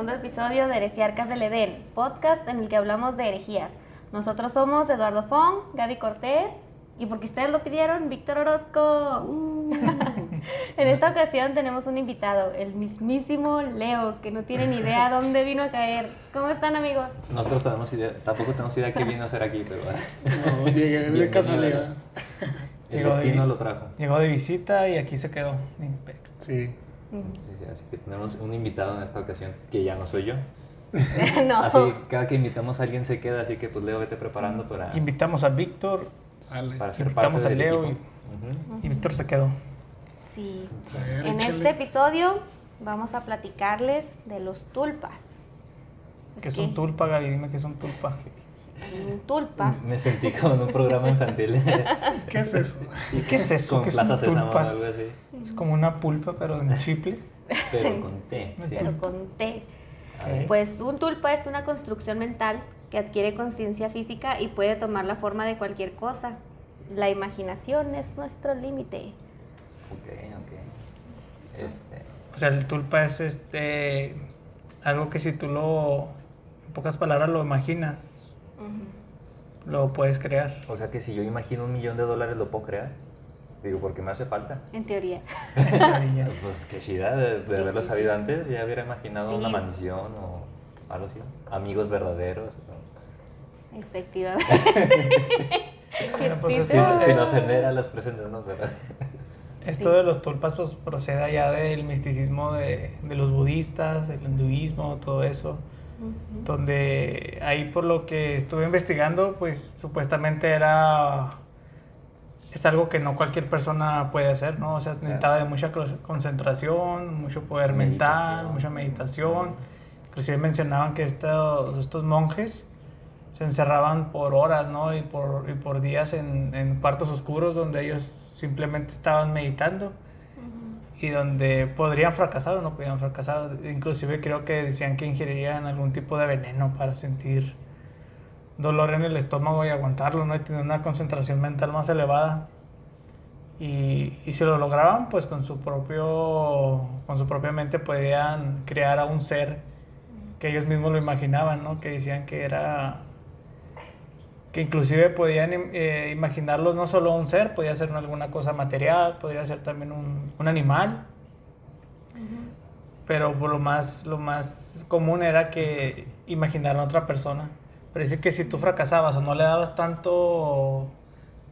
segundo episodio de Heresiarcas del Edén, podcast en el que hablamos de herejías. Nosotros somos Eduardo Fong, Gaby Cortés y porque ustedes lo pidieron, Víctor Orozco. Uh. en esta ocasión tenemos un invitado, el mismísimo Leo, que no tiene ni idea dónde vino a caer. ¿Cómo están amigos? Nosotros tenemos idea, tampoco tenemos idea qué vino a hacer aquí, pero... No, llegué de casualidad. El Llegó destino de- lo trajo. Llegó de visita y aquí se quedó. Sí. Sí, sí, así que tenemos un invitado en esta ocasión, que ya no soy yo. no. Así, cada que invitamos a alguien se queda, así que pues Leo, vete preparando para, Invitamos a Víctor para ser invitamos parte a Leo equipo. Ujú. y Víctor se quedó. Sí. Ver, En échale. este episodio vamos a platicarles de los tulpas. ¿Qué es un tulpa, Gaby? Dime qué es un tulpa. Un tulpa. Me sentí como en un programa infantil. ¿Qué es eso? ¿Y qué es eso? Con ¿Qué es un tulpa? algo así. Es como una pulpa, pero en chiple. Pero con T. sí. Pero con T. A ver. Pues un tulpa es una construcción mental que adquiere conciencia física y puede tomar la forma de cualquier cosa. La imaginación es nuestro límite. Ok, ok. Este, O sea, el tulpa es este algo que si tú lo, en pocas palabras, lo imaginas, lo puedes crear. o sea que si yo imagino un millón de dólares, ¿lo puedo crear? Digo, porque me hace falta. En teoría. Pues qué chida, de, de Sí, haberlo sí, sabido sí. antes, ya hubiera imaginado Sí. una mansión o algo así. Amigos verdaderos. Efectivamente. Bueno, pues Sin, sin ofender a las presentes, ¿no? Pero, Esto de los tulpas pues procede allá del misticismo de, de los budistas, del hinduismo, todo eso. Donde ahí por lo que estuve investigando, pues supuestamente era es algo que no cualquier persona puede hacer, ¿no? O sea, necesitaba de mucha concentración, mucho poder mental, mucha meditación. Inclusive mencionaban que estos, estos monjes se encerraban por horas, ¿no? Y por, y por días en, en cuartos oscuros donde ellos simplemente estaban meditando y donde podrían fracasar o no podían fracasar. Inclusive creo que decían que ingerirían algún tipo de veneno para sentir dolor en el estómago y aguantarlo, ¿no? Y tener una concentración mental más elevada. Y, y si lo lograban, pues con su propio con su propia mente podían crear a un ser que ellos mismos lo imaginaban, ¿no? Que decían que era que inclusive podían eh, imaginarlos no solo un ser, podía ser alguna cosa material, podría ser también un, un animal, pero lo más, lo más común era que imaginaran a otra persona. Pero dice que si tú fracasabas o no le dabas tanto,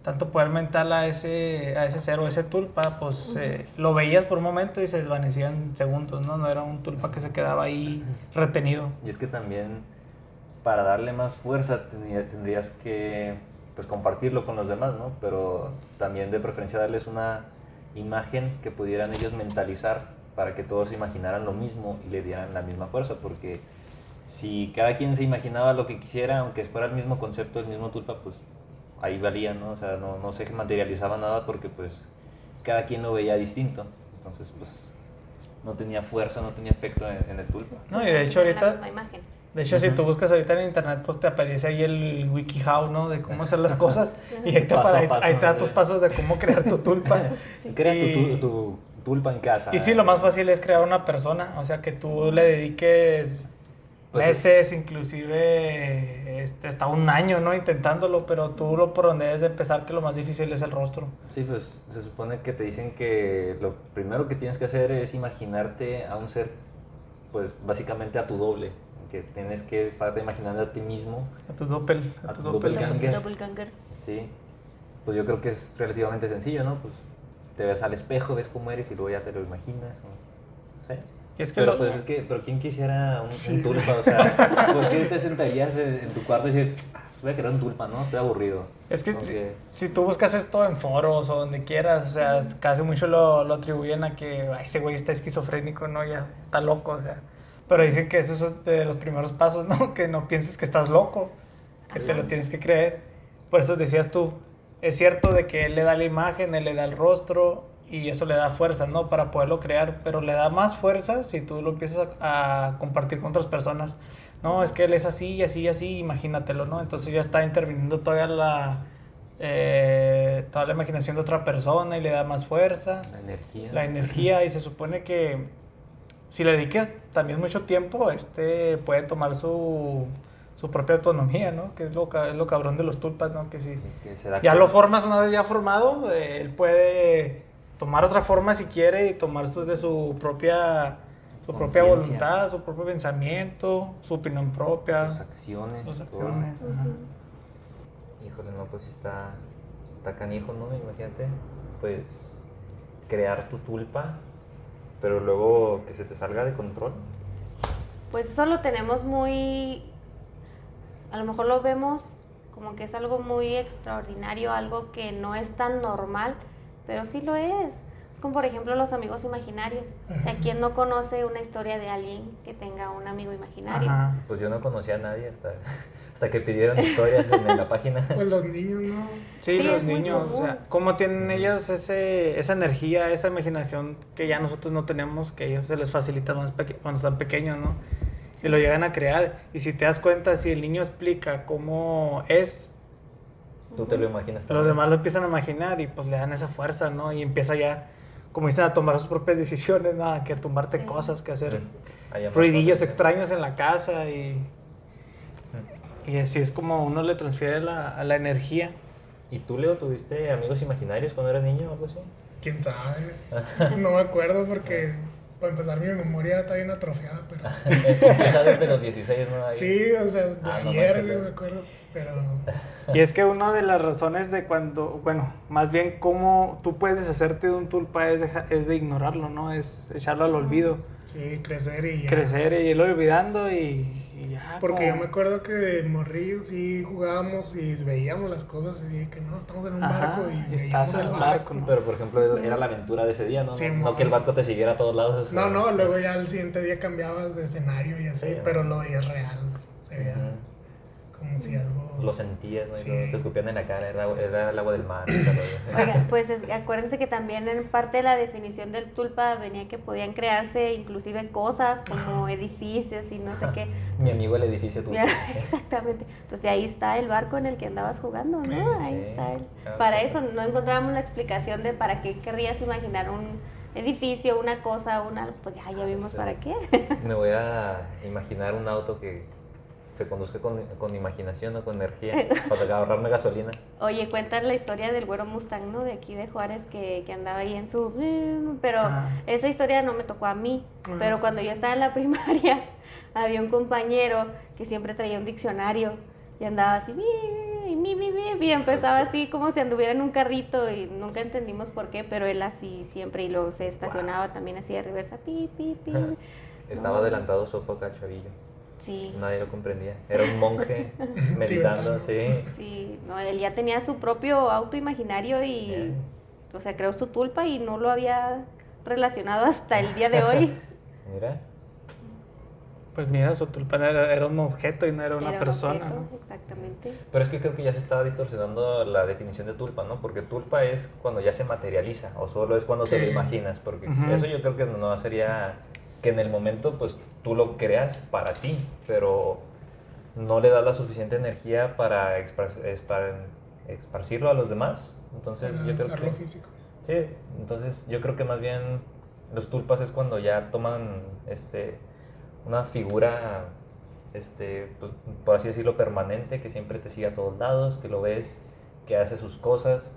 tanto poder mental a ese, a ese ser o ese tulpa, pues eh, lo veías por un momento y se desvanecía en segundos, ¿no? No era un tulpa que se quedaba ahí retenido. y es que también para darle más fuerza tendría- tendrías que pues, compartirlo con los demás, ¿no? Pero también de preferencia darles una imagen que pudieran ellos mentalizar para que todos imaginaran lo mismo y le dieran la misma fuerza, porque si cada quien se imaginaba lo que quisiera, aunque fuera el mismo concepto, el mismo tulpa, pues ahí valía, ¿no? O sea, no, no se materializaba nada porque pues cada quien lo veía distinto. Entonces, pues no tenía fuerza, no tenía efecto en, en el tulpa. No, y de hecho ahorita. De hecho, si tú buscas ahorita en internet, pues te aparece ahí el WikiHow, ¿no? De cómo hacer las cosas. Y ahí te, Paso ahí, paso, ahí te da sí. tus pasos de cómo crear tu tulpa. Crea tu, Y- tu- tu tulpa en casa. Y sí, lo más fácil es crear una persona. O sea, que tú le dediques Pues meses, inclusive este, hasta un año, ¿no? Intentándolo. Pero tú lo por donde debes de empezar, que lo más difícil es el rostro. Sí, pues se supone que te dicen que lo primero que tienes que hacer es imaginarte a un ser, pues básicamente a tu doble. Que tienes que estarte imaginando a ti mismo. A tu doppel. A tu tu doppelganger. doppelganger. Sí. Pues yo creo que es relativamente sencillo, ¿no? Pues te ves al espejo, ves cómo eres y luego ya te lo imaginas. no sé. Es que Pero lo- pues es que, pero ¿quién quisiera un, un Sí. tulpa? O sea, ¿por qué te sentarías en, en tu cuarto y decir, "Ah, voy a crear un tulpa, ¿no? Estoy aburrido. Es que si, si tú buscas esto en foros o donde quieras, o sea, casi mucho lo, lo atribuyen a que "Ay, ese güey está esquizofrénico, ¿no? Ya está loco, o sea. Pero dicen que eso es de los primeros pasos, ¿no? Que no pienses que estás loco, que te lo tienes que creer. Por eso decías tú, es cierto de que él le da la imagen, él le da el rostro y eso le da fuerza, ¿no? Para poderlo crear, pero le da más fuerza si tú lo empiezas a, a compartir con otras personas. No, es que él es así y así y así, imagínatelo, ¿no? Entonces ya está interviniendo toda la, eh, toda la imaginación de otra persona y le da más fuerza La energía. la energía y se supone que si le dediques también mucho tiempo, este puede tomar su, su propia autonomía, ¿no? Que es lo, es lo cabrón de los tulpas, ¿no? Que si ya lo formas una vez ya formado, eh, él puede tomar otra forma si quiere y tomar su- de su propia, su propia voluntad, su propio pensamiento, su opinión propia, sus acciones, sus todo. acciones. ajá. Híjole, no, pues sí está, está canijo, ¿no? Imagínate, pues, crear tu tulpa, pero luego que se te salga de control. Pues eso lo tenemos muy, a lo mejor lo vemos como que es algo muy extraordinario, algo que no es tan normal, pero sí lo es. Es como por ejemplo los amigos imaginarios. O sea, ¿quién no conoce una historia de alguien que tenga un amigo imaginario? Ajá. Pues yo no conocía a nadie hasta, hasta que pidieron historias en, la página. Pues los niños no. Sí, Sí, los niños, o sea, cómo tienen ellos ese, esa energía, esa imaginación que ya nosotros no tenemos, que a ellos se les facilita más cuando están pequeños, ¿no? Y lo llegan a crear. Y si te das cuenta, si el niño explica cómo es, Tú te lo imaginas los también. demás lo empiezan a imaginar y pues le dan esa fuerza, ¿no? Y empieza ya, como dicen, a tomar sus propias decisiones, ¿no? Que a tumbarte Sí. cosas, que hacer A llamar ruidillos atención. extraños en la casa y, y así es como uno le transfiere la, a la energía. ¿Y tú, Leo, tuviste amigos imaginarios cuando eras niño o algo así? Quién sabe. No me acuerdo porque, para empezar, mi memoria está bien atrofiada, pero. Empieza desde los 16, ¿no? Ahí. Sí, o sea, de Ah, no ayer, güey. me acuerdo. Pero. Y es que una de las razones de cuando, bueno, más bien cómo tú puedes deshacerte de un tulpa es, deja- es de ignorarlo, ¿no? Es echarlo al olvido, Sí, crecer y ya. crecer y irlo olvidando y, y ya. Porque yo me acuerdo que de morrillos sí jugábamos y veíamos las cosas y que no, estamos en un Ajá, barco y estás veíamos en el barco. barco, ¿no? Pero, por ejemplo, era la aventura de ese día, ¿no? Sí, no, que el barco te siguiera a todos lados. No, no, luego pues, ya al siguiente día cambiabas de escenario y así, Sí, pero ¿no? lo veías real. Se veía. Como si algo. Lo sentías, te escupían en la cara, era, era el agua del mar. Oiga, pues es- acuérdense que también en parte de la definición del tulpa venía que podían crearse inclusive cosas como edificios y no sé qué. Mi amigo el edificio tuyo. Exactamente. Entonces ahí está el barco en el que andabas jugando, ¿no? Ahí Sí. está él. Ah, Para eso no encontramos la explicación de para qué querrías imaginar un edificio, una cosa, una... Pues ya, ya vimos Sí. para qué. Me voy a imaginar un auto que se conduzca con, con imaginación o con energía para ahorrarme gasolina. Oye, cuentan la historia del güero Mustang, ¿no? De aquí de Juárez que, que andaba ahí en su... Pero Ah. esa historia no me tocó a mí. Ah, pero sí. cuando yo estaba en la primaria, había un compañero que siempre traía un diccionario y andaba así... "Mi, mi, mi, mi", Y empezaba así como si anduviera en un carrito y nunca entendimos por qué, pero él así siempre y luego se estacionaba también así de reversa, pi, pi, pi. Estaba adelantado su época, chavillo. Sí, Nadie lo comprendía. Era un monje meditando, sí. sí, no, él ya tenía su propio auto imaginario y, Bien. o sea, creó su tulpa y no lo había relacionado hasta el día de hoy. Mira, Pues mira, su tulpa era, era un objeto y no era una Era un persona, objeto, ¿no? Exactamente. pero es que creo que ya se está distorsionando la definición de tulpa, ¿no? Porque tulpa es cuando ya se materializa o solo es cuando te lo Sí. imaginas, porque Ujú. eso yo creo que no sería que en el momento pues tú lo creas para ti, pero no le das la suficiente energía para, expar- espar- esparcirlo a los demás. Entonces yo creo que... físico. Sí, entonces yo creo que más bien los tulpas es cuando ya toman este una figura este pues, por así decirlo permanente que siempre te sigue a todos lados, que lo ves, que hace sus cosas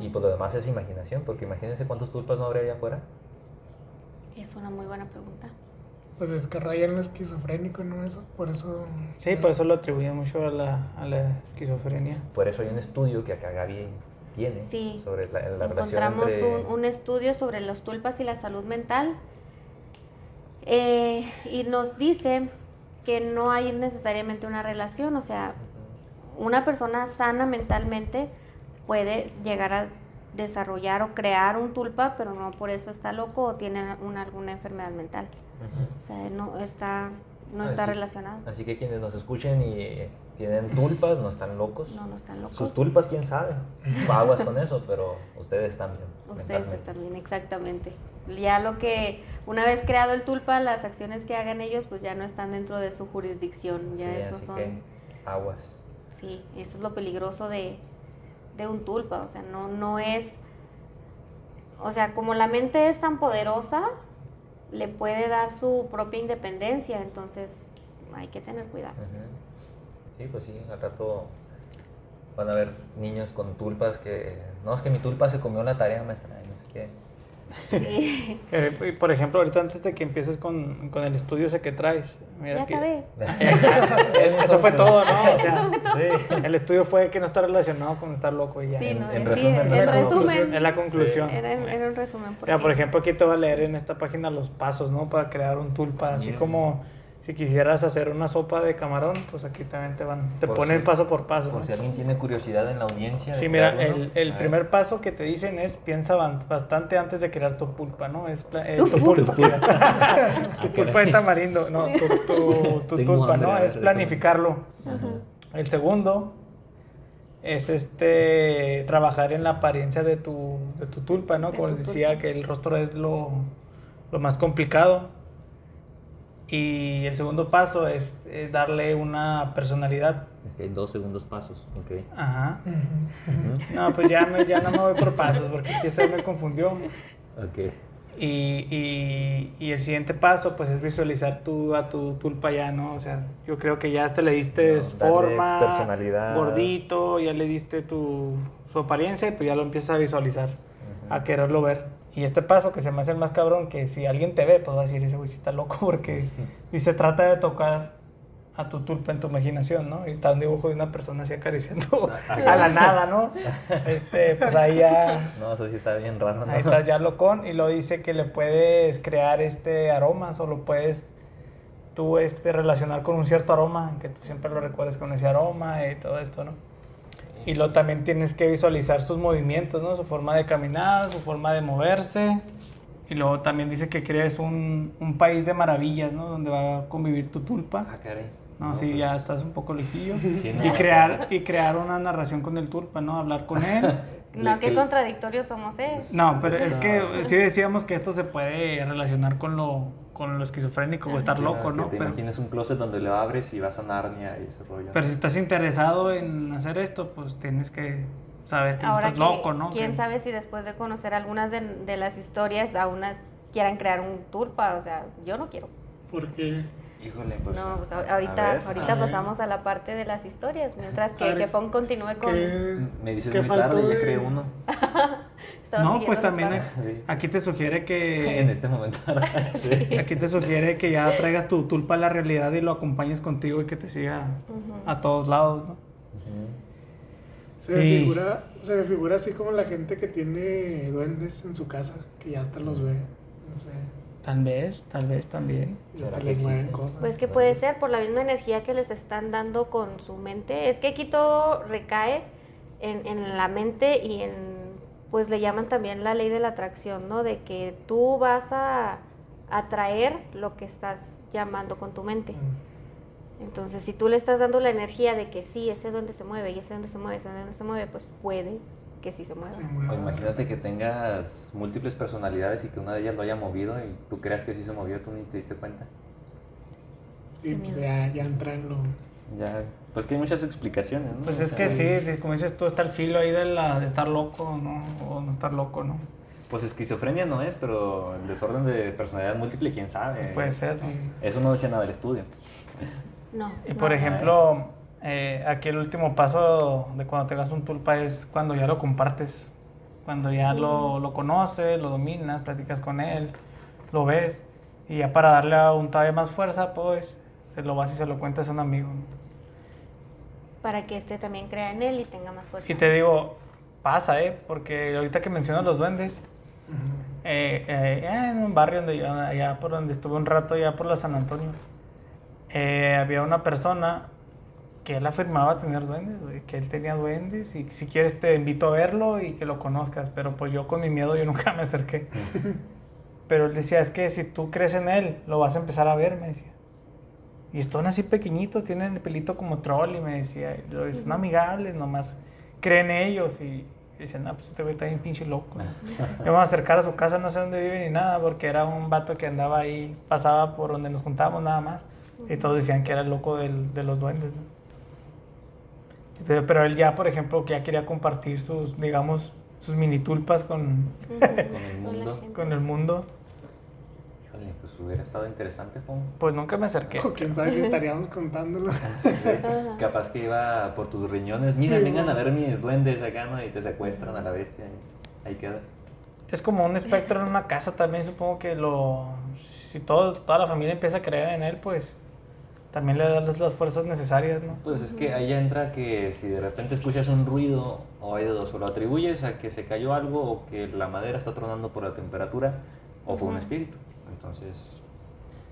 y pues lo demás es imaginación, porque imagínense cuántos tulpas no habría allá afuera. Es una muy buena pregunta. Pues es que raya en lo esquizofrénico, ¿no? Eso, por eso. Sí, por eso lo atribuyen mucho a la, a la esquizofrenia. Por eso hay un estudio que acá Gaby tiene Sí. sobre la, la relación Encontramos entre un, un estudio sobre los tulpas y la salud mental eh, y nos dice que no hay necesariamente una relación, o sea, una persona sana mentalmente puede llegar a desarrollar o crear un tulpa, pero no por eso está loco o tiene una, alguna enfermedad mental. O sea, no está, no está relacionado. Así que quienes nos escuchen y tienen tulpas no están locos. No, no están locos. Sus tulpas, quién sabe. Aguas con eso, pero ustedes también. Ustedes están bien, exactamente. Ya lo que, una vez creado el tulpa, las acciones que hagan ellos, pues ya no están dentro de su jurisdicción. Ya Sí, eso así son. que aguas. Sí, eso es lo peligroso de, de un tulpa. O sea, no, no es. O sea, como la mente es tan poderosa, le puede dar su propia independencia, entonces hay que tener cuidado. Sí, pues sí, al rato van a haber niños con tulpas que, no, es que mi tulpa se comió la tarea, maestra, no sé qué. Sí. Eh, por ejemplo, ahorita antes de que empieces con, con el estudio ese que traes, mira Ya que- acabé. Es- Eso fue todo, ¿no? O sea, Sí. el estudio fue que no está relacionado con estar loco y ya. Sí, En- no, en resumen, en. Es la resumen. conclusión, es la conclusión. Era, era un resumen. Mira, por ejemplo, aquí te voy a leer en esta página los pasos, ¿no? Para crear un tulpa. Así como si quisieras hacer una sopa de camarón, pues aquí también te van, te Por ponen si- paso por paso. Por ¿no? si alguien tiene curiosidad en la audiencia. Sí, mira, el, el a ver. primer paso que te dicen es piensa bastante antes de crear tu pulpa, ¿no? Es eh, Tu pulpa. tu pulpa de tamarindo, no, tu, tu, tu Tengo tulpa, hambre, ¿no? Es planificarlo. Ajá. El segundo es este trabajar en la apariencia de tu, de tu tulpa, ¿no? De Como tu les decía, que el rostro es lo, lo más complicado. Y el segundo paso es eh, darle una personalidad. Es que hay dos segundos pasos, ok. Ajá. Ujú. Ujú. No, pues ya, me, ya no me voy por pasos porque usted me confundió. Ok. Y, y, y el siguiente paso, pues es visualizar tú a tu tulpa ya, ¿no? O sea, yo creo que ya hasta le diste No, forma, personalidad. gordito, ya le diste tu, su apariencia y pues ya lo empiezas a visualizar, a quererlo ver. Y este paso que se me hace el más cabrón, que si alguien te ve, pues va a decir, ese güey sí está loco, porque y se trata de tocar a tu tulpa en tu imaginación, ¿no? Y está un dibujo de una persona así acariciando a la nada, ¿no? Este, pues ahí ya... No, eso sí está bien raro, ¿no? Ahí está ya locón y lo dice que le puedes crear este aromas o lo puedes tú este relacionar con un cierto aroma, que tú siempre lo recuerdes con ese aroma y todo esto, ¿no? Y luego también tienes que visualizar sus movimientos, ¿no? Su forma de caminar, su forma de moverse. Y luego también dice que crees un, un país de maravillas, ¿no? Donde va a convivir tu tulpa. Ah, caray. No, sí, pues, ya estás un poco loquillo. Sí, no. y, crear, y crear una narración con el tulpa, ¿no? Hablar con él. No, qué contradictorios somos, ¿eh? No, pero es que No. sí decíamos que esto se puede relacionar con lo, con lo esquizofrénico o estar loco, ¿no? Te Pero, imaginas un closet donde lo abres y vas a Narnia y ese rollo. pero si estás interesado en hacer esto, pues tienes que saber que no Ahora estás que, loco, ¿no? quién Que- sabe si después de conocer algunas de, de las historias, a unas quieran crear un tulpa, o sea, yo no quiero. Porque Híjole, pues. no, pues ahorita, a ver. ahorita a pasamos a la parte de las historias, mientras que, ver, que Fon continúe con... ¿qué- Me dices qué muy faltó tarde, de- ya creé uno. Estaba No, pues también. Sí. aquí te sugiere En que este momento. sí. aquí te sugiere que ya traigas tu tulpa a la realidad y lo acompañes contigo y que te siga Ujú. a todos lados, ¿no? Se me, figura, se me figura así como la gente que tiene duendes en su casa, que ya hasta los ve. No sé. Tal vez, tal vez también. Cosas. Pues que puede ser por la misma energía que les están dando con su mente. Es que aquí todo recae en, en la mente y en, pues le llaman también la ley de la atracción, ¿no? De que tú vas a atraer lo que estás llamando con tu mente. Mm. Entonces, si tú le estás dando la energía de que sí, ese es donde se mueve, y ese es donde se mueve, ese es donde se mueve, pues puede que sí se mueva. Se mueve. imagínate que tengas múltiples personalidades y que una de ellas lo haya movido y tú creas que sí se movió, tú ni te diste cuenta. Sí, pues ya, ya entra en lo. Ya, pues que hay muchas explicaciones, ¿no? Pues es que sí, como dices tú, está el filo ahí de, la, de estar loco, ¿no? O no estar loco, ¿no? Pues esquizofrenia no es, pero el desorden de personalidad múltiple, quién sabe. Puede ser. ¿no? Eso no decía nada del estudio. No. Y por no. ejemplo, eh, aquí el último paso de cuando tengas un tulpa es cuando ya lo compartes. Cuando ya lo, lo conoces, lo dominas, platicas con él, lo ves. Y ya para darle aún todavía más fuerza, pues se lo vas y se lo cuentas a un amigo. ¿no? Para que este también crea en él y tenga más fuerza. Y te digo, pasa, ¿eh? Porque ahorita que mencionas los duendes, Ujú. eh, eh, en un barrio donde yo, allá por donde estuve un rato, allá por la San Antonio, eh, había una persona que él afirmaba tener duendes, que él tenía duendes y si quieres te invito a verlo y que lo conozcas, pero pues yo con mi miedo yo nunca me acerqué. Pero él decía, es que si tú crees en él, lo vas a empezar a ver, me decía. Y están así pequeñitos, tienen el pelito como troll y me decía, son amigables, nomás creen ellos y dicen, no, pues este güey está bien pinche loco. Me vamos a acercar a su casa, no sé dónde vive ni nada, porque era un vato que andaba ahí, pasaba por donde nos juntábamos nada más. Y todos decían que era el loco del- de los duendes, ¿no? Entonces, Pero él ya, por ejemplo, que ya quería compartir sus, digamos, sus mini tulpas con, el mundo. con el mundo. Híjole, pues hubiera estado interesante, Juan. Pues nunca me acerqué. O quién sabe si estaríamos contándolo. Sí, Capaz que iba por tus riñones. Mira, Sí, vengan a ver mis duendes acá, ¿no? Y te secuestran a la bestia. y ahí quedas. Es como un espectro en una casa también, supongo que lo... Si todo, toda la familia empieza a creer en él, pues también le das las fuerzas necesarias, ¿no? Pues es que ahí entra que si de repente escuchas un ruido o hay de dos, o lo atribuyes a que se cayó algo o que la madera está tronando por la temperatura o fue un espíritu. Entonces,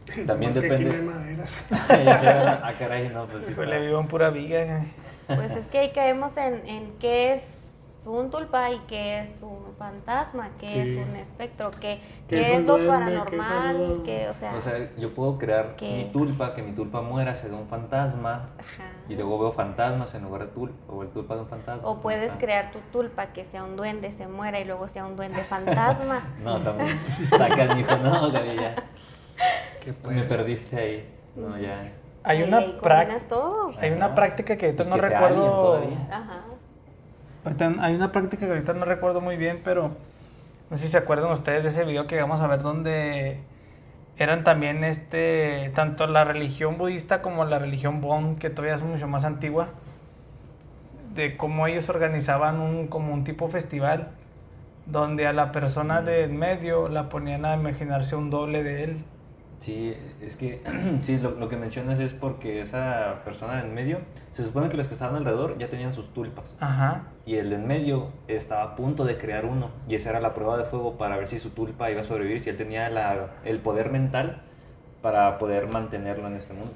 también Más que aquí depende. no hay maderas. ah, caray, no, pues sí. Pues le vivo en pura viga. Pues es que ahí caemos en, en qué es un tulpa y qué es un fantasma, qué Sí. es un espectro, qué, ¿Qué qué es es, lo duende? ¿Qué es paranormal, qué, o sea, O sea, yo puedo crear ¿Qué? mi tulpa, que mi tulpa muera, se da un fantasma, ajá. Y luego veo fantasmas en lugar de tulpa, o el tulpa de un fantasma. O puedes Está- crear tu tulpa que sea un duende, se muera y luego sea un duende fantasma. No, también. Sacan, hijo, no, Gaby, ya. ¿Qué Me perdiste ahí. No, ya. Hay una, todo. hay una práctica que ahorita Y no que recuerdo... todavía. Ajá. Ahorita Hay una práctica que ahorita no recuerdo muy bien, pero no sé si se acuerdan ustedes de ese video que vamos a ver donde eran también este tanto la religión budista como la religión Bon, que todavía es mucho más antigua, de cómo ellos organizaban un como un tipo festival donde a la persona de en medio la ponían a imaginarse un doble de él. Sí, es que sí, lo, lo que mencionas es porque esa persona en medio, se supone que los que estaban alrededor ya tenían sus tulpas. Ajá. Y el de en medio estaba a punto de crear uno. Y esa era la prueba de fuego para ver si su tulpa iba a sobrevivir, si él tenía la- el poder mental para poder mantenerlo en este mundo.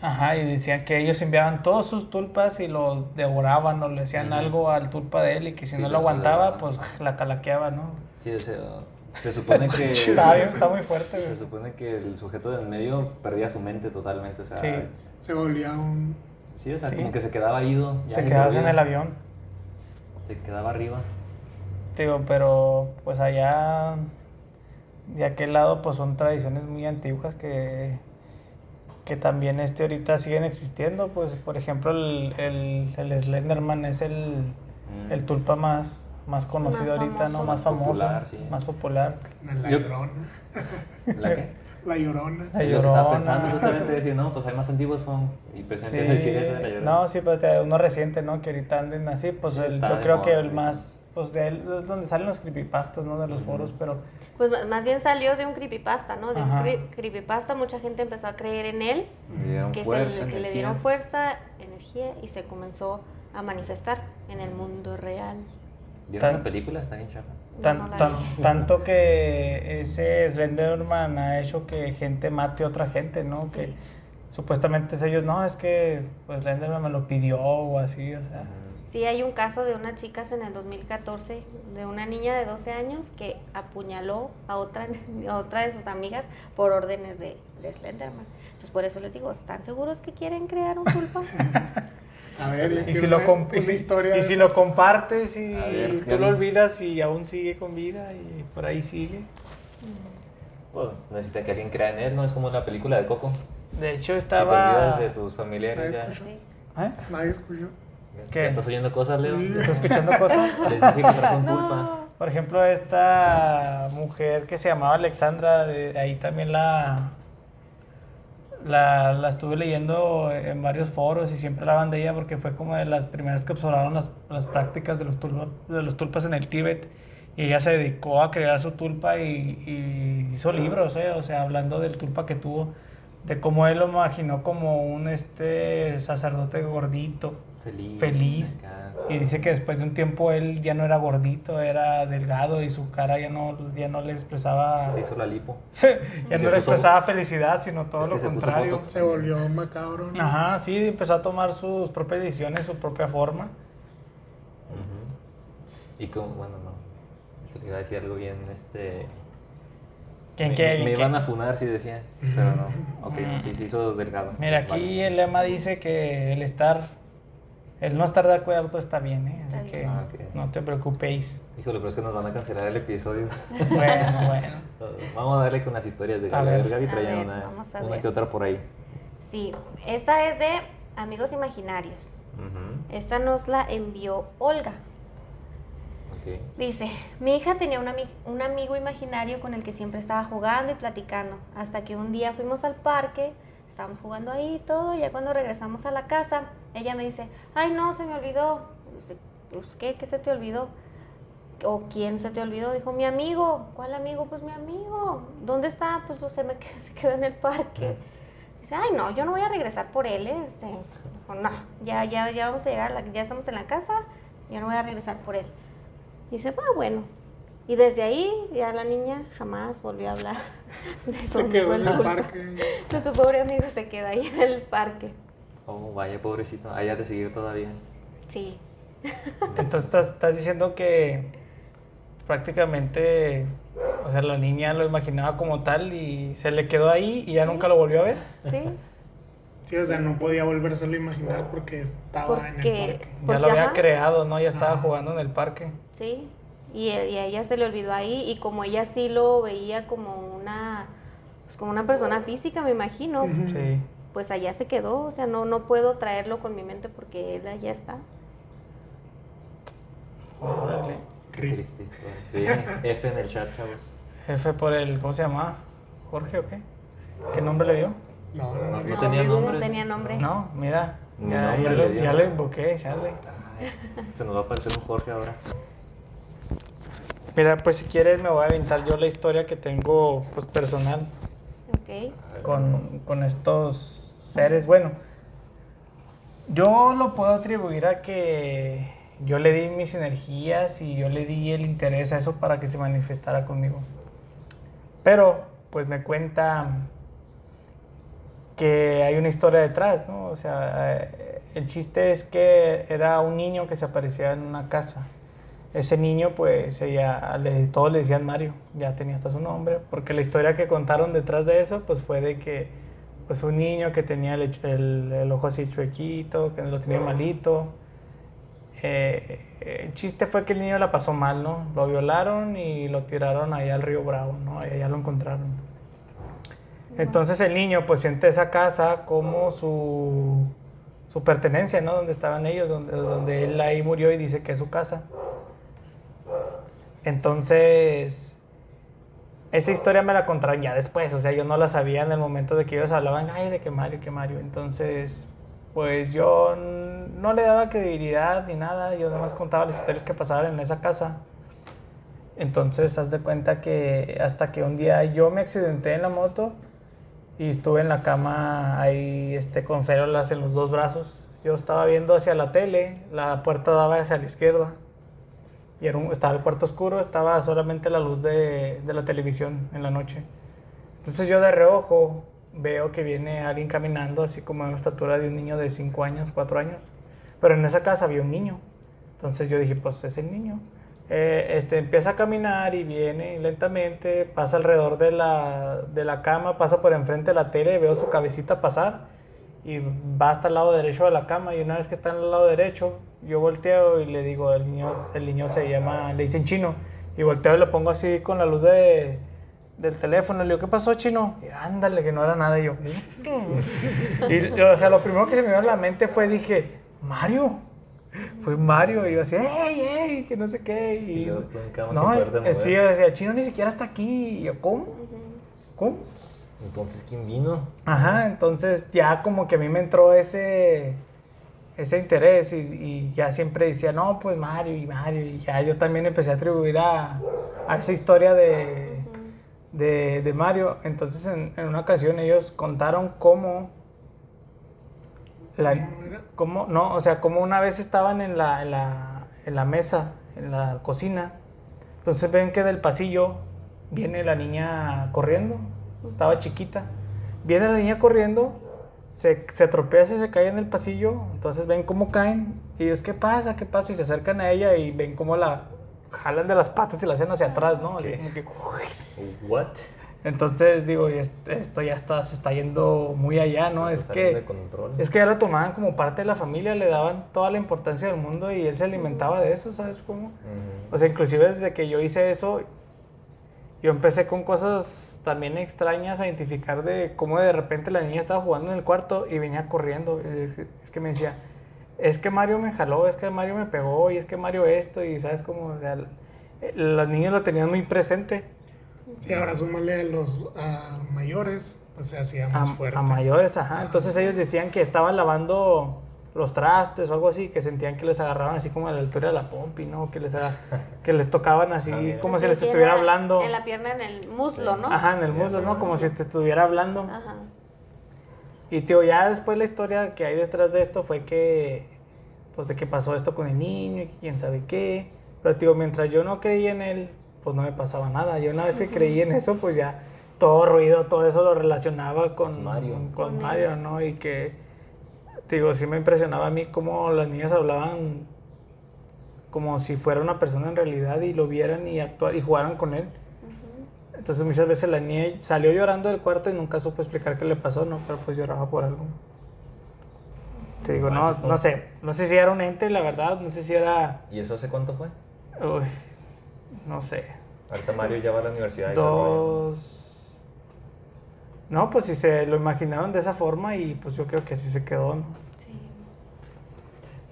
Ajá, y decían que ellos enviaban todos sus tulpas y lo devoraban o le hacían Ujú. algo al tulpa de él y que si Sí, no lo aguantaba, pues toleraban. la calaqueaba, ¿no? Sí, o sea, se supone que... Está bien, está muy fuerte, güey. Se supone que el sujeto de en medio perdía su mente totalmente, o sea... Sí. Se volvía un. Sí, o sea, Sí. como que se quedaba ido. ya Se quedaba en el avión. Se quedaba arriba. Digo, pero pues allá de aquel lado pues son tradiciones muy antiguas que, que también este ahorita siguen existiendo. Pues por ejemplo el, el, el Slenderman es el, Mm. el tulpa más, más conocido Más ahorita, ¿no? famoso. Más Más famoso, popular, sí. más popular. La llorona. ¿La qué? La llorona. La que estaba Llorona. pensando justamente decir, no, pues hay más antiguos. Y pues Sí. decir eso de la llorona. No, sí, pero te- uno reciente, ¿no? Que ahorita anden así, pues Sí, el- está yo creo moda que el más, pues de él es donde salen los creepypastas, ¿no? De los foros, pero Pues más bien salió de un creepypasta, ¿no? De Ajá. un cre- creepypasta, mucha gente empezó a creer en él, Le dieron que, fuerza, se, le- que le energía. dieron fuerza, energía y se comenzó a manifestar en el mundo real. ¿Vieron Tan- la película? Está bien chafa. Tan- no tan- tanto que ese Slenderman ha hecho que gente mate a otra gente, ¿no? Que Sí. supuestamente es ellos, no, es que pues Slenderman me lo pidió o así, o sea. Sí, hay un caso de unas chicas en el 2014, de una niña de 12 años que apuñaló a otra, a otra de sus amigas por órdenes de, de Slenderman. Entonces, por eso les digo, ¿están seguros que quieren crear un tulpa? A ver, Y si, lo, y si- historia y si lo compartes y ver, tú Gaby. lo olvidas y aún sigue con vida y por ahí sigue. Pues necesita que alguien crea en él, ¿no? Es como la película de Coco. De hecho Si te estaba... olvidas de tus familiares, Nadie ya. escuchó. ¿Eh? Nadie escuchó. ¿Qué? ¿Ya ¿Estás oyendo cosas, Leo? ¿Estás escuchando cosas? Les dije que culpa. Por ejemplo, esta mujer que se llamaba Alexandra, de ahí también la, la, la estuve leyendo en varios foros y siempre hablaban de ella porque fue como de las primeras que observaron las, las prácticas de los, tulpa- de los tulpas en el Tíbet. Y ella se dedicó a crear su tulpa y, y hizo libros, ¿eh? o sea, hablando del tulpa que tuvo, de cómo él lo imaginó como un este sacerdote gordito. Feliz. Feliz. Y dice que después de un tiempo él ya no era gordito, era delgado y su cara ya no, ya no le expresaba, Se hizo la lipo. ya no le puso- expresaba felicidad, sino todo Es que lo se contrario. Se volvió macabro. ¿no? Ajá, sí, empezó a tomar sus propias decisiones, su propia forma. Y como, bueno, no. Le iba a decir algo bien, este... ¿Quién me, qué? me ¿Quién iban a funar si decía, pero no. Ok, sí, se hizo delgado. Mira, aquí Vale. el lema dice que el estar, el no estar de acuerdo está bien, ¿eh? Está Así que. Ah, no te preocupéis. Híjole, pero es que nos van a cancelar el episodio. Bueno, bueno. Vamos a darle con las historias de Gaby. A ver, Gaby traía ver, una, vamos a una ver. que otra por ahí. Sí, esta es de Amigos Imaginarios. Esta nos la envió Olga. Ok. Ok. Dice, mi hija tenía un, ami- un amigo imaginario con el que siempre estaba jugando y platicando, hasta que un día fuimos al parque, estábamos jugando ahí y todo, y ya cuando regresamos a la casa, ella me dice, ay no, se me olvidó. Dice, Pues, ¿qué? ¿Qué se te olvidó? ¿O quién se te olvidó? Dijo, mi amigo. ¿Cuál amigo? Pues mi amigo. ¿Dónde está? Pues, pues, se me quedó, se quedó en el parque. Dice, ay no, yo no voy a regresar por él, ¿eh? Este, dijo, no, ya, ya, ya vamos a llegar, ya estamos en la casa, yo no voy a regresar por él. Dice, ah, bueno. Y desde ahí ya la niña jamás volvió a hablar de su Se amigo quedó en el parque. Su pobre amigo se queda ahí en el parque. Oh, vaya pobrecito. Ahí ha de seguir todavía. Sí. Entonces estás, estás diciendo que prácticamente, o sea, la niña lo imaginaba como tal y se le quedó ahí y ya nunca lo volvió a ver. Sí. Sí, o sea, no podía volvérselo a imaginar porque estaba en el parque. Ya lo había ajá. creado, ¿no? Ya estaba Ajá. jugando en el parque. Sí. Y, y a ella se le olvidó ahí y como ella sí lo veía como una pues como una persona física, me imagino. Sí. pues allá se quedó, o sea, no no puedo traerlo con mi mente porque él allá está. Órale. Qué triste historia. Sí, F en el chat, chavos. Jefe por el, ¿cómo se llamaba? ¿Jorge o qué? ¿Qué nombre le dio? No, no, No, no, tenía nombre. No tenía nombre. No, mira. Ya, ya le ya lo invoqué. Ay, se nos va a aparecer un Jorge ahora. Mira, pues si quieres me voy a aventar yo la historia que tengo pues personal con, con estos seres. Bueno, yo lo puedo atribuir a que yo le di mis energías y yo le di el interés a eso para que se manifestara conmigo. Pero, pues me cuenta que hay una historia detrás, ¿no? O sea, eh, el chiste es que era un niño que se aparecía en una casa. Ese niño, pues, ella, le, todos le decían Mario, ya tenía hasta su nombre, porque la historia que contaron detrás de eso, pues fue de que pues fue un niño que tenía el, el- el ojo así chuequito, que lo tenía malito. Eh, el chiste fue que el niño la pasó mal, ¿no? Lo violaron y lo tiraron allá al río Bravo, ¿no? Y allá lo encontraron. Entonces el niño pues siente esa casa como su, su pertenencia, ¿no? Donde estaban ellos, donde, donde él ahí murió y dice que es su casa. Entonces, esa historia me la contaron ya después, o sea, yo no la sabía en el momento de que ellos hablaban, ay, de que Mario, que Mario. Entonces, pues yo no le daba credibilidad ni nada, yo nada más contaba las historias que pasaban en esa casa. Entonces, haz de cuenta que hasta que un día yo me accidenté en la moto y estuve en la cama ahí este, con férulas en los dos brazos. Yo estaba viendo hacia la tele, la puerta daba hacia la izquierda y era estaba el cuarto oscuro, estaba solamente la luz de, de la televisión en la noche. Entonces yo de reojo veo que viene alguien caminando así como en la estatura de un niño de 5 años, 4 años. Pero en esa casa había un niño. Entonces yo dije, pues es el niño. Eh, este, empieza a caminar y viene lentamente, pasa alrededor de la, de la cama, pasa por enfrente de la tele, veo su cabecita pasar y va hasta el lado derecho de la cama y una vez que está en el lado derecho, yo volteo y le digo, el niño, el niño se llama, le dicen chino, y volteo y le pongo así con la luz de, del teléfono, le digo, ¿qué pasó chino? Y ándale, que no era nada, y yo, y o sea, lo primero que se me vino a la mente fue, dije, Mario, fue Mario, y yo así, ¡ey, ey! Que no sé qué, y, Y luego tú en cama no, eh, sí, o sea, chino ni siquiera está aquí, y yo, ¿cómo? ¿Cómo? Entonces, ¿quién vino? Ajá, entonces ya como que a mí me entró ese, ese interés y, y ya siempre decía, no, pues Mario y Mario, y ya yo también empecé a atribuir a, a esa historia de, de, de Mario. Entonces en, en una ocasión ellos contaron cómo, la, cómo- no, o sea, como una vez estaban en la, en la, en la mesa, en la cocina, entonces ven que del pasillo viene la niña corriendo, estaba chiquita, viene la niña corriendo, se, se tropieza y se cae en el pasillo, entonces ven cómo caen, y ellos, ¿qué pasa? ¿Qué pasa? Y se acercan a ella y ven cómo la jalan de las patas y la hacen hacia atrás, ¿no? Así como que... ¿What? Entonces digo, esto ya está, se está yendo muy allá, ¿no? Es que... Es que ya lo tomaban como parte de la familia, le daban toda la importancia del mundo y él se alimentaba de eso, ¿sabes cómo? O sea, inclusive desde que yo hice eso, yo empecé con cosas también extrañas a identificar de cómo de repente la niña estaba jugando en el cuarto y venía corriendo. Es, es que me decía, es que Mario me jaló, es que Mario me pegó, y es que Mario esto, y sabes cómo, o sea, los niños lo tenían muy presente. Sí, ahora súmale a los a mayores, pues se hacía más a, fuerte. a mayores, ajá. Entonces ellos decían que estaban lavando los trastes o algo así, que sentían que les agarraban así como a la altura de la pompi, ¿no? Que les, que les tocaban así, Ah, como si les sí, en estuviera la- hablando. En la pierna, en el muslo, ¿no? Ajá, en el muslo, ¿no? Como si te estuviera hablando. Ajá. Y tío, ya después la historia que hay detrás de esto fue que, pues de que pasó esto con el niño y quién sabe qué. Pero tío, mientras yo no creía en él, pues no me pasaba nada. Yo una vez que creí en eso, pues ya todo ruido, todo eso lo relacionaba con Con Mario. con Con. Mario, ¿no? Y que, digo, sí me impresionaba a mí cómo las niñas hablaban como si fuera una persona en realidad y lo vieran y actuar y jugaran con él. Entonces muchas veces la niña salió llorando del cuarto y nunca supo explicar qué le pasó, ¿no? Pero pues lloraba por algo. Te digo, no, no sé, no sé si era un ente, la verdad, no sé si era, ¿Y eso hace cuánto fue? uy, no sé, Ahorita Mario ya va a la universidad. y dos... No, pues si se lo imaginaron de esa forma y pues yo creo que así se quedó, ¿no? Sí.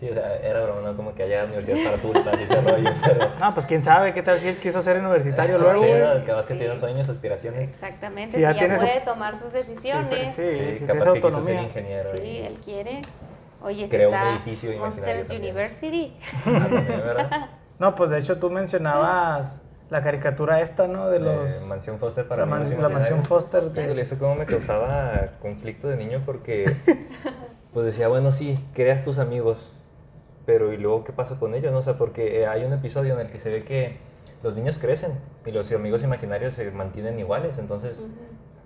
Sí, o sea, era broma, ¿no? Como que haya universidad para y ese rollo, pero... No, pues quién sabe, qué tal si él quiso ser universitario luego. Sí? ¿no? capaz que Sí. tiene sueños, aspiraciones. Exactamente. Si Si ya ya, tiene su- puede tomar sus decisiones. Sí, Sí, sí, si capaz que quiso ser ingeniero. y- él quiere. Oye, si Creó un está edificio Monsters. University. Ah, también, ¿verdad? No, pues de hecho tú mencionabas la caricatura esta, ¿no? De los... Eh, mansión Foster para la, man- la mansión. Foster Híjole, de... eso como me causaba conflicto de niño porque pues decía, bueno, sí, creas tus amigos, pero ¿y luego qué pasa con ellos? No? O sea, porque eh, hay un episodio en el que se ve que los niños crecen y los amigos imaginarios se mantienen iguales, entonces,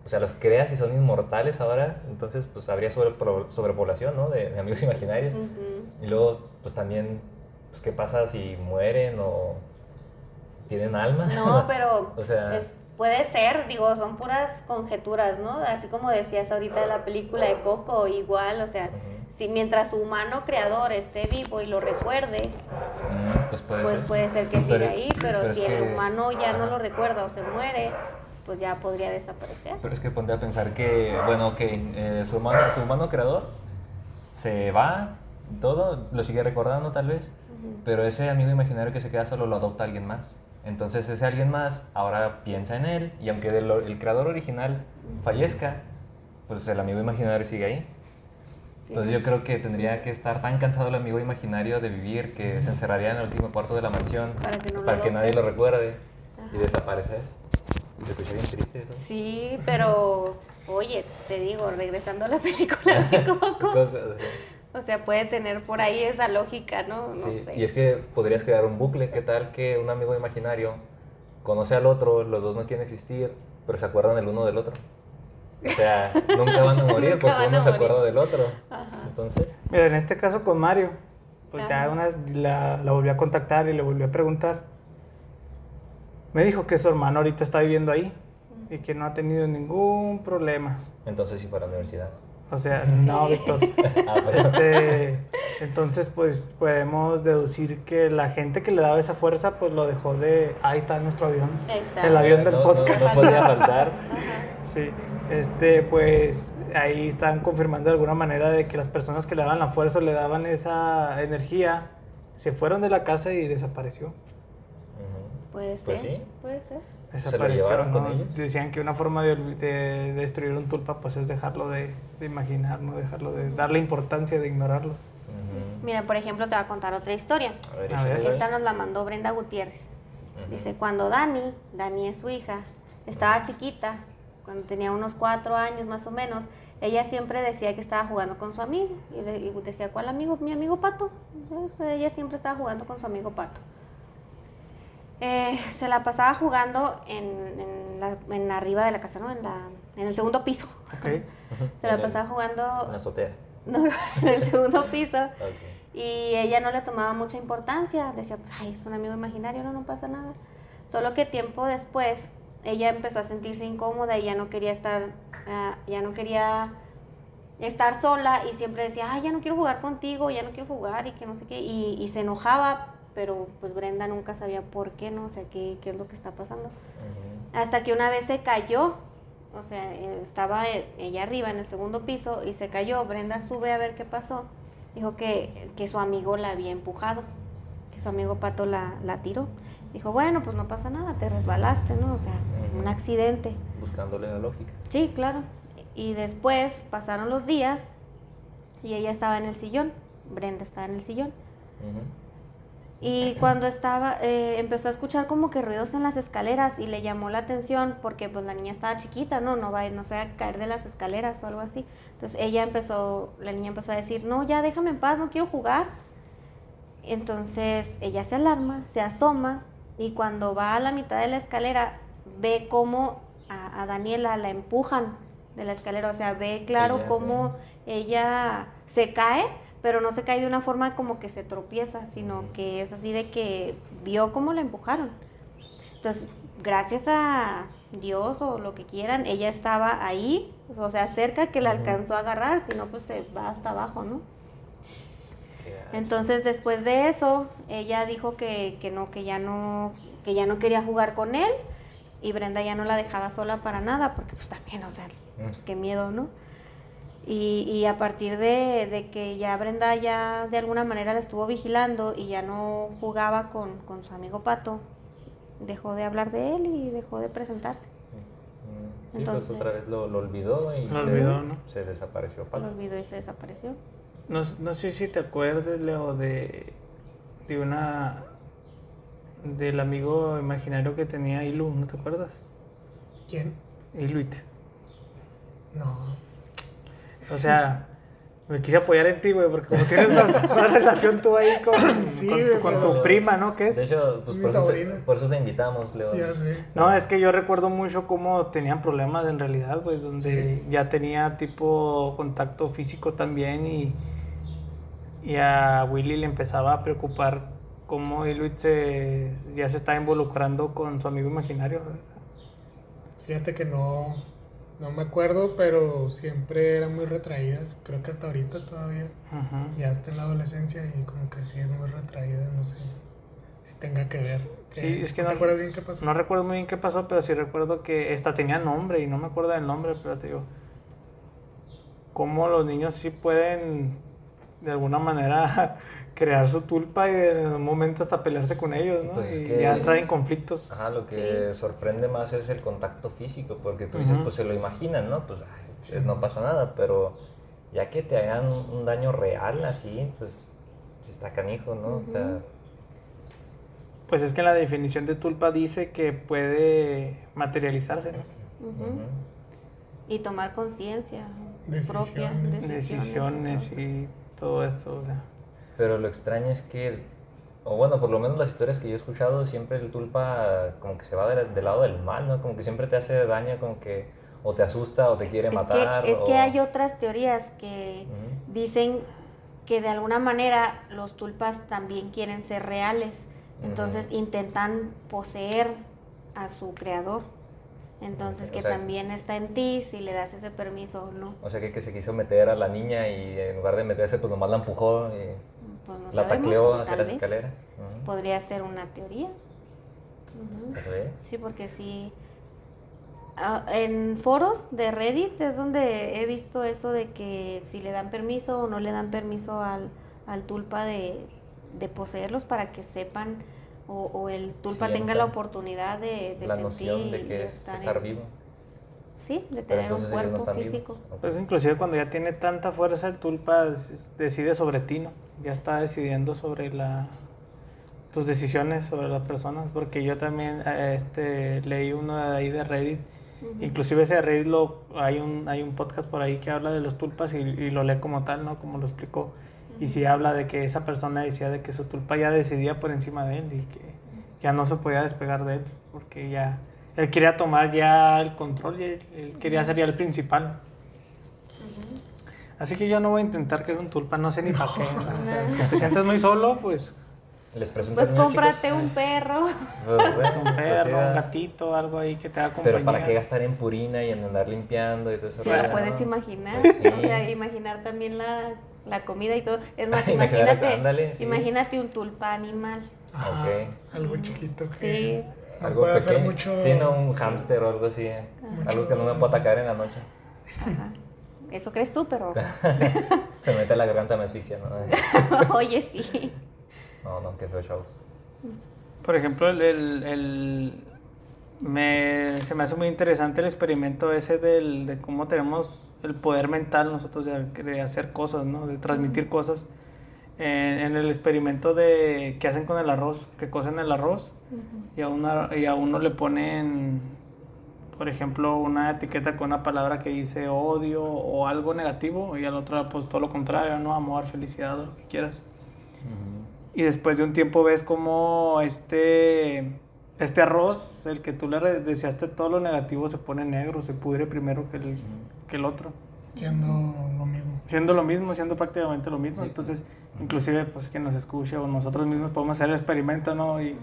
o sea, los creas y son inmortales ahora, entonces pues habría sobre, sobrepoblación, ¿no? De, de amigos imaginarios. Ujú. Y luego, pues también, pues qué pasa si mueren o tienen alma. No, pero O sea- es- puede ser, digo, son puras conjeturas, ¿no? Así como decías ahorita de la película de Coco, igual, o sea, si mientras su humano creador esté vivo y lo recuerde, Mm, pues puede pues ser. puede ser que Pero- siga ahí, pero, si el que- humano ya no lo recuerda o se muere, pues ya podría desaparecer. Pero es que ponte a pensar que, bueno, ok, eh, su, humano, su humano creador se va, todo, lo sigue recordando tal vez, pero ese amigo imaginario que se queda solo lo adopta alguien más. Entonces ese alguien más ahora piensa en él y aunque el, el creador original fallezca, pues el amigo imaginario sigue ahí. Entonces yo creo que tendría que estar tan cansado el amigo imaginario de vivir que se encerraría en el último cuarto de la mansión Para que no lo para que nadie lo recuerde y Ajá. desaparecer. Se escucha bien triste eso. Sí, pero oye, te digo, regresando a la película de Coco. O sea, puede tener por ahí esa lógica, ¿no? No Sí, sé. y es que podrías crear un bucle. ¿Qué tal que un amigo imaginario conoce al otro, los dos no quieren existir, pero se acuerdan el uno del otro? O sea, nunca van a morir Nunca porque uno a se acuerda del otro. Ajá. Entonces, Mira, en este caso con Mario, pues ya Ajá. una vez la, la volví a contactar y le volví a preguntar. Me dijo que su hermano ahorita está viviendo ahí y que no ha tenido ningún problema. entonces sí fue a la universidad. O sea, no, Víctor. Ah, Este, entonces, pues podemos deducir que la gente que le daba esa fuerza, pues lo dejó de. Ahí está nuestro avión. Ahí está. El avión del no, podcast. No, podía faltar. Ajá. Sí, este, pues ahí están confirmando de alguna manera de que las personas que le daban la fuerza o le daban esa energía se fueron de la casa y desapareció. Ujú. Puede Pues ser, sí. puede ser. ¿Se. Decían que una forma de, de destruir un tulpa pues es dejarlo de, de imaginar, no dejarlo de darle importancia, de ignorarlo. Mira, por ejemplo, te voy a contar otra historia. A ver, A ver. échale. Esta nos la mandó Brenda Gutiérrez. Dice, cuando Dani, Dani es su hija, estaba chiquita, cuando tenía unos cuatro años más o menos, ella siempre decía que estaba jugando con su amigo. Y, le, y decía, ¿cuál amigo? Mi amigo Pato. Entonces, ella siempre estaba jugando con su amigo Pato. Eh, se la pasaba jugando en, en la, en arriba de la casa, ¿no? En, la, en el segundo piso. ¿Ok? Se la En el- pasaba En jugando la azotea. no, en el segundo piso. Ok. Y ella no le tomaba mucha importancia, decía, pues, ay, es un amigo imaginario, no, no pasa nada. Solo que tiempo después, ella empezó a sentirse incómoda y ya no quería estar, ah, ya no quería estar sola y siempre decía, ay, ya no quiero jugar contigo, ya no quiero jugar y que no sé qué, y, y se enojaba, pero pues Brenda nunca sabía por qué, ¿no? O sea, qué, qué es lo que está pasando. Hasta que una vez se cayó, o sea, estaba eh, ella arriba en el segundo piso y se cayó. Brenda sube a ver qué pasó dijo que, que su amigo la había empujado, que su amigo Pato la, la tiró. Dijo, bueno, pues no pasa nada, te resbalaste, ¿no? O sea, un accidente. Buscándole la lógica. Sí, claro. Y después pasaron los días y ella estaba en el sillón, Brenda estaba en el sillón. Y cuando estaba, eh, empezó a escuchar como que ruidos en las escaleras y le llamó la atención porque pues la niña estaba chiquita, ¿no? No va, no se va a caer de las escaleras o algo así. Entonces ella empezó, la niña empezó a decir, no, ya déjame en paz, no quiero jugar. Entonces ella se alarma, se asoma y cuando va a la mitad de la escalera ve cómo a, a Daniela la empujan de la escalera, o sea, ve claro Ella, cómo ella se cae, pero no se cae de una forma como que se tropieza, sino que es así de que vio cómo la empujaron. Entonces, gracias a Dios o lo que quieran, ella estaba ahí, o sea, cerca que la alcanzó a agarrar, si no, pues se va hasta abajo, ¿no? Entonces después de eso, ella dijo que, que no, que ya no, que ya no quería jugar con él y Brenda ya no la dejaba sola para nada, porque pues también, o sea, pues qué miedo, ¿no? Y, y a partir de, de que ya Brenda ya de alguna manera la estuvo vigilando y ya no jugaba con, con su amigo Pato, dejó de hablar de él y dejó de presentarse. Mm, Sí, Entonces- pues otra vez lo, lo olvidó y Lo se, olvidó, ¿no? se desapareció Lo Pato. olvidó y se desapareció. No, no sé si te acuerdas, Leo, de, de una. del amigo imaginario que tenía Ilu, ¿no te acuerdas? ¿Quién? Iluit. No. O sea, me quise apoyar en ti, güey, porque como tienes más, más relación tú ahí con, Sí, con, tu, con tu prima, ¿no? ¿Qué es? De hecho, pues Mi por eso, te, sobrina. por eso te invitamos, Leo. Ya sé. No, es que yo recuerdo mucho cómo tenían problemas en realidad, güey, donde ya tenía tipo contacto físico también y, y a Willy le empezaba a preocupar cómo Iluit se, ya se estaba involucrando con su amigo imaginario. ¿verdad? Fíjate que no, no me acuerdo, pero siempre era muy retraída. Creo que hasta ahorita todavía. Ujú. Ya está en la adolescencia y como que sí es muy retraída, no sé si tenga que ver. Sí, es que ¿No no- te acuerdas bien qué pasó? No recuerdo muy bien qué pasó, pero sí recuerdo que esta tenía nombre y no me acuerdo del nombre, pero te digo, cómo los niños sí pueden de alguna manera crear su tulpa y en un momento hasta pelearse con ellos, ¿no? Pues es y que- ya entrar en conflictos. Ajá, lo que sorprende más es el contacto físico, porque tú dices, pues se lo imaginan, ¿no? Pues ay, es- no pasa nada, pero ya que te hagan un, daño real así, pues está canijo, ¿no? O sea, Pues es que la definición de tulpa dice que puede materializarse, ¿no? Y tomar conciencia propia, Decisiones. Y todo esto, o sea. Pero lo extraño es que, o bueno, por lo menos las historias que yo he escuchado, siempre el tulpa como que se va del, del lado del mal, ¿no? Como que siempre te hace daño, como que o te asusta o te quiere Es matar. que, es o- que hay otras teorías que dicen que de alguna manera los tulpas también quieren ser reales. Entonces intentan poseer a su creador. Entonces que o sea- también está en ti si le das ese permiso o no. O sea, que, que se quiso meter a la niña y en lugar de meterse, pues nomás la empujó y Pues no la sabemos, tacleó pero hacia las vez escaleras. Podría ser una teoría. Sí, porque sí. ah, en foros de Reddit es donde he visto eso de que si le dan permiso o no le dan permiso al, al tulpa de, de poseerlos para que sepan o, o el tulpa tenga la oportunidad de, de la sentir noción de y que es estar vivo. Sí, de tener un no cuerpo están físico. vivos. Ok. Pues inclusive cuando ya tiene tanta fuerza el tulpa decide sobre ti, ¿no? Ya está decidiendo sobre la tus decisiones sobre las personas, porque yo también eh, este leí uno de ahí de Reddit, Ujú. inclusive ese de Reddit lo hay un hay un podcast por ahí que habla de los tulpas y, y lo lee como tal, ¿no? Como lo explicó. Y sí habla de que esa persona decía de que su tulpa ya decidía por encima de él y que ya no se podía despegar de él, porque ya él quería tomar ya el control y él, él quería ser ya el principal. Así que yo no voy a intentar crear un tulpa, no sé ni para qué. ¿no? O sea, si te sientes muy solo, pues Les presunto Pues cómprate un perro. Pues, bueno, un pues, perro, sí, un gatito, algo ahí que te haga compañía. Pero ¿para qué gastar en purina y en andar limpiando y todo eso? Si lo puedes imaginar. Pues sí. O sea, imaginar también la, la comida y todo. Es más, imagínate, ándale, sí. imagínate un tulpa animal. Ajá, Ok. Algo chiquito que Sí. No Algo puede hacer pequeño. mucho. Sí, no, un hámster o algo así. Mucho Algo que no me pueda atacar en la noche. Ajá. Eso crees tú, pero... Se mete a la garganta, me asfixia, ¿no? Oye, sí. No, no, qué feo chavos. Por ejemplo, el, el- el- me, se me hace muy interesante el experimento ese del, de cómo tenemos el poder mental nosotros de, de hacer cosas, ¿no? De transmitir cosas. En, en el experimento de que hacen con el arroz, que cocen el arroz y, a una, y a uno le ponen, por ejemplo, una etiqueta con una palabra que dice odio o algo negativo y al otro pues todo lo contrario, ¿no? Amor, felicidad, lo que quieras. Y después de un tiempo ves como este, este arroz, el que tú le deseaste todo lo negativo, se pone negro, se pudre primero que el, que el otro. Siendo lo mismo. Siendo lo mismo, siendo prácticamente lo mismo. Entonces, inclusive, pues quien nos escuche o nosotros mismos podemos hacer el experimento, ¿no? Y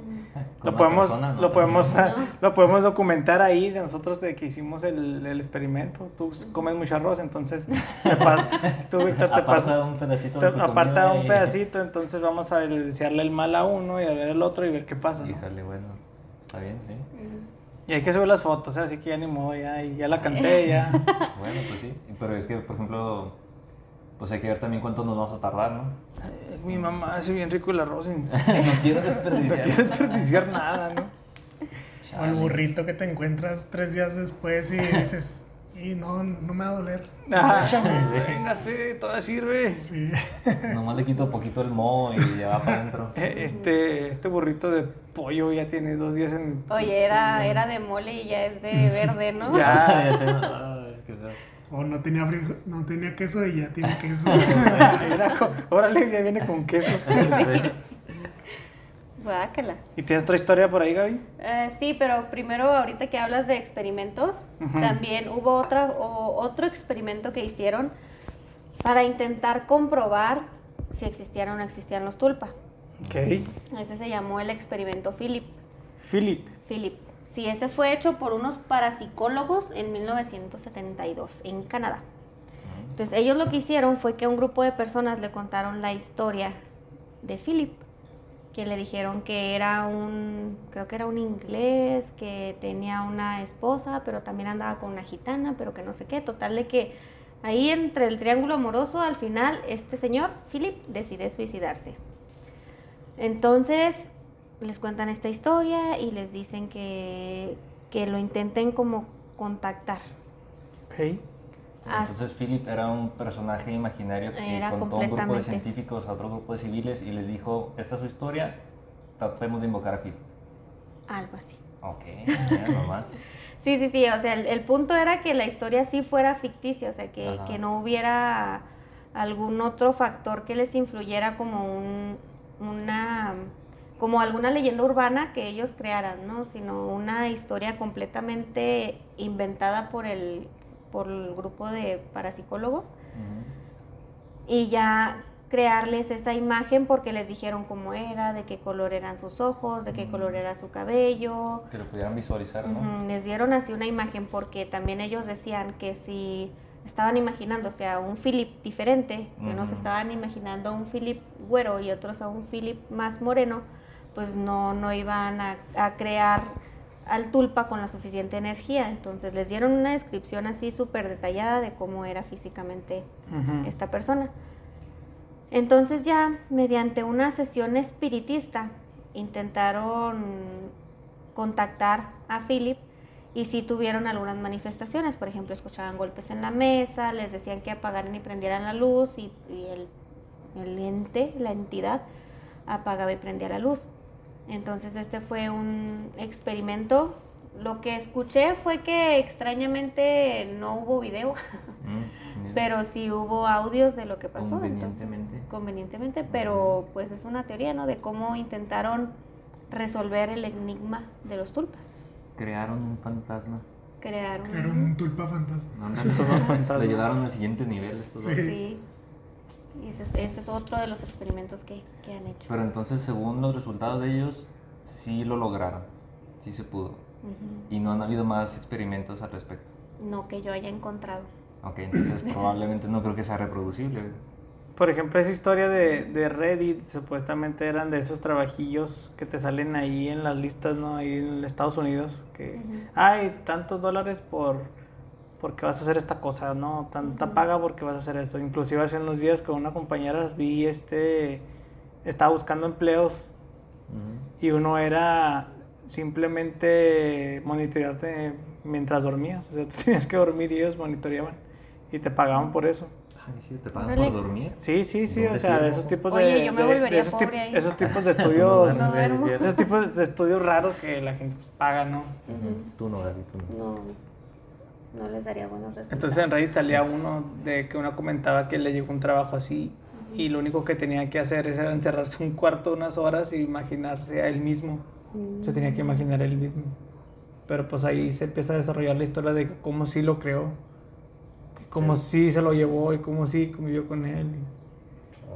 lo podemos, persona, ¿no? lo, podemos, lo podemos documentar ahí de nosotros de que hicimos el, el experimento. Tú comes mucho arroz, entonces te pas- tú, Víctor, te Aparta un pedacito de te- tu aparta comida un y- pedacito, entonces vamos a desearle el mal a uno y a ver el otro y ver qué pasa. ¿no? Híjole, bueno, está bien, sí. Y hay que subir las fotos, ¿eh? así que ya ni modo, ya, ya la canté, ya. Bueno, pues sí. Pero es que, por ejemplo, pues hay que ver también cuánto nos vamos a tardar, ¿no? Ay, Mi mamá hace bien rico el arroz y no no quiero desperdiciar. desperdiciar nada, ¿no? O el burrito que te encuentras tres días después y dices, y no, no me va a doler. Ah, Sí. véngase, todavía sirve. Sí. Nomás le quito poquito el moho y ya va para adentro. Eh, Este, este burrito de pollo ya tiene dos días en... Oye, era, era de mole y ya es de verde, ¿no? Ya. Ya feo. O no tenía, frijo- no tenía queso y ya tiene queso. Era con- órale, ya viene con queso. Guácala. ¿Y tienes otra historia por ahí, Gaby? Eh, sí, pero primero ahorita que hablas de experimentos, también hubo otra, o- otro experimento que hicieron para intentar comprobar si existían o no existían los tulpa. Ok. Ese se llamó el experimento Philip. Philip. Philip. Sí, ese fue hecho por unos parapsicólogos en 1972 en Canadá. Entonces ellos lo que hicieron fue que un grupo de personas le contaron la historia de Philip, que le dijeron que era un, creo que era un inglés, que tenía una esposa, pero también andaba con una gitana, pero que no sé qué, total de que ahí entre el triángulo amoroso, al final, este señor, Philip, decide suicidarse. Entonces les cuentan esta historia y les dicen que, que lo intenten como contactar. Ok. As- Entonces Philip era un personaje imaginario que Era contó a un grupo de científicos a otro grupo de civiles y les dijo, esta es su historia, tratemos de invocar a Philip. algo así. Ok, nomás. Sí, sí, sí, o sea, el, el punto era que la historia sí fuera ficticia, o sea, que, que no hubiera algún otro factor que les influyera como un, una, como alguna leyenda urbana que ellos crearan, ¿no? Sino una historia completamente inventada por el, por el grupo de parapsicólogos y ya crearles esa imagen porque les dijeron cómo era, de qué color eran sus ojos, de qué color era su cabello, Que lo pudieran visualizar, ¿no? Les dieron así una imagen porque también ellos decían que si estaban imaginándose a un Philip diferente, que unos Ujú. estaban imaginando a un Philip güero y otros a un Philip más moreno, pues no, no iban a, a crear al tulpa con la suficiente energía. Entonces les dieron una descripción así súper detallada de cómo era físicamente esta persona. Entonces ya, mediante una sesión espiritista, intentaron contactar a Philip y sí tuvieron algunas manifestaciones. Por ejemplo, escuchaban golpes en la mesa, les decían que apagaran y prendieran la luz y, y el, el ente, la entidad, apagaba y prendía la luz. Entonces este fue un experimento. Lo que escuché fue que extrañamente no hubo video. Mm. Pero sí hubo audios de lo que pasó. entonces, Convenientemente. convenientemente, pero pues es una teoría, ¿no? De cómo intentaron resolver el enigma de los tulpas. Crearon un fantasma. Crearon. Un tulpa fantasma. Ándale. Estos dos fantasmas. Le llevaron al siguiente nivel estos dos. Sí. Ese es, ese es otro de los experimentos que, que han hecho. Pero entonces, según los resultados de ellos, sí lo lograron. Sí se pudo. Y no han habido más experimentos al respecto. No que yo haya encontrado. Ok, entonces probablemente no creo que sea reproducible. Por ejemplo, esa historia de, de Reddit, supuestamente eran de esos trabajillos que te salen ahí en las listas, ¿no? Ahí en Estados Unidos, que hay tantos dólares por, porque vas a hacer esta cosa, ¿no? Tanta paga porque vas a hacer esto. Inclusive hace unos días con una compañera vi este, estaba buscando empleos Ujú. y uno era simplemente monitorearte mientras dormías. O sea, tú tenías que dormir y ellos monitoreaban y te pagaban por eso. ¿Te pagan por dormir? Sí, sí, sí, ¿Dónde o sea, de esos tipos Oye, de, yo me de- volvería de esos, pobre ahí. esos tipos de estudios, No esos tipos de estudios raros que la gente pues, paga, ¿no? Ujú. Tú no, Gaby, tú no. No, no les daría buenos resultados. Entonces en Reddit salía uno de que una comentaba que le llegó un trabajo así y lo único que tenía que hacer era encerrarse un cuarto unas horas e imaginarse a él mismo. Se tenía que imaginar a él mismo. Pero pues ahí se empieza a desarrollar la historia de cómo sí lo creó, cómo sí, se lo llevó y cómo sí convivió con él.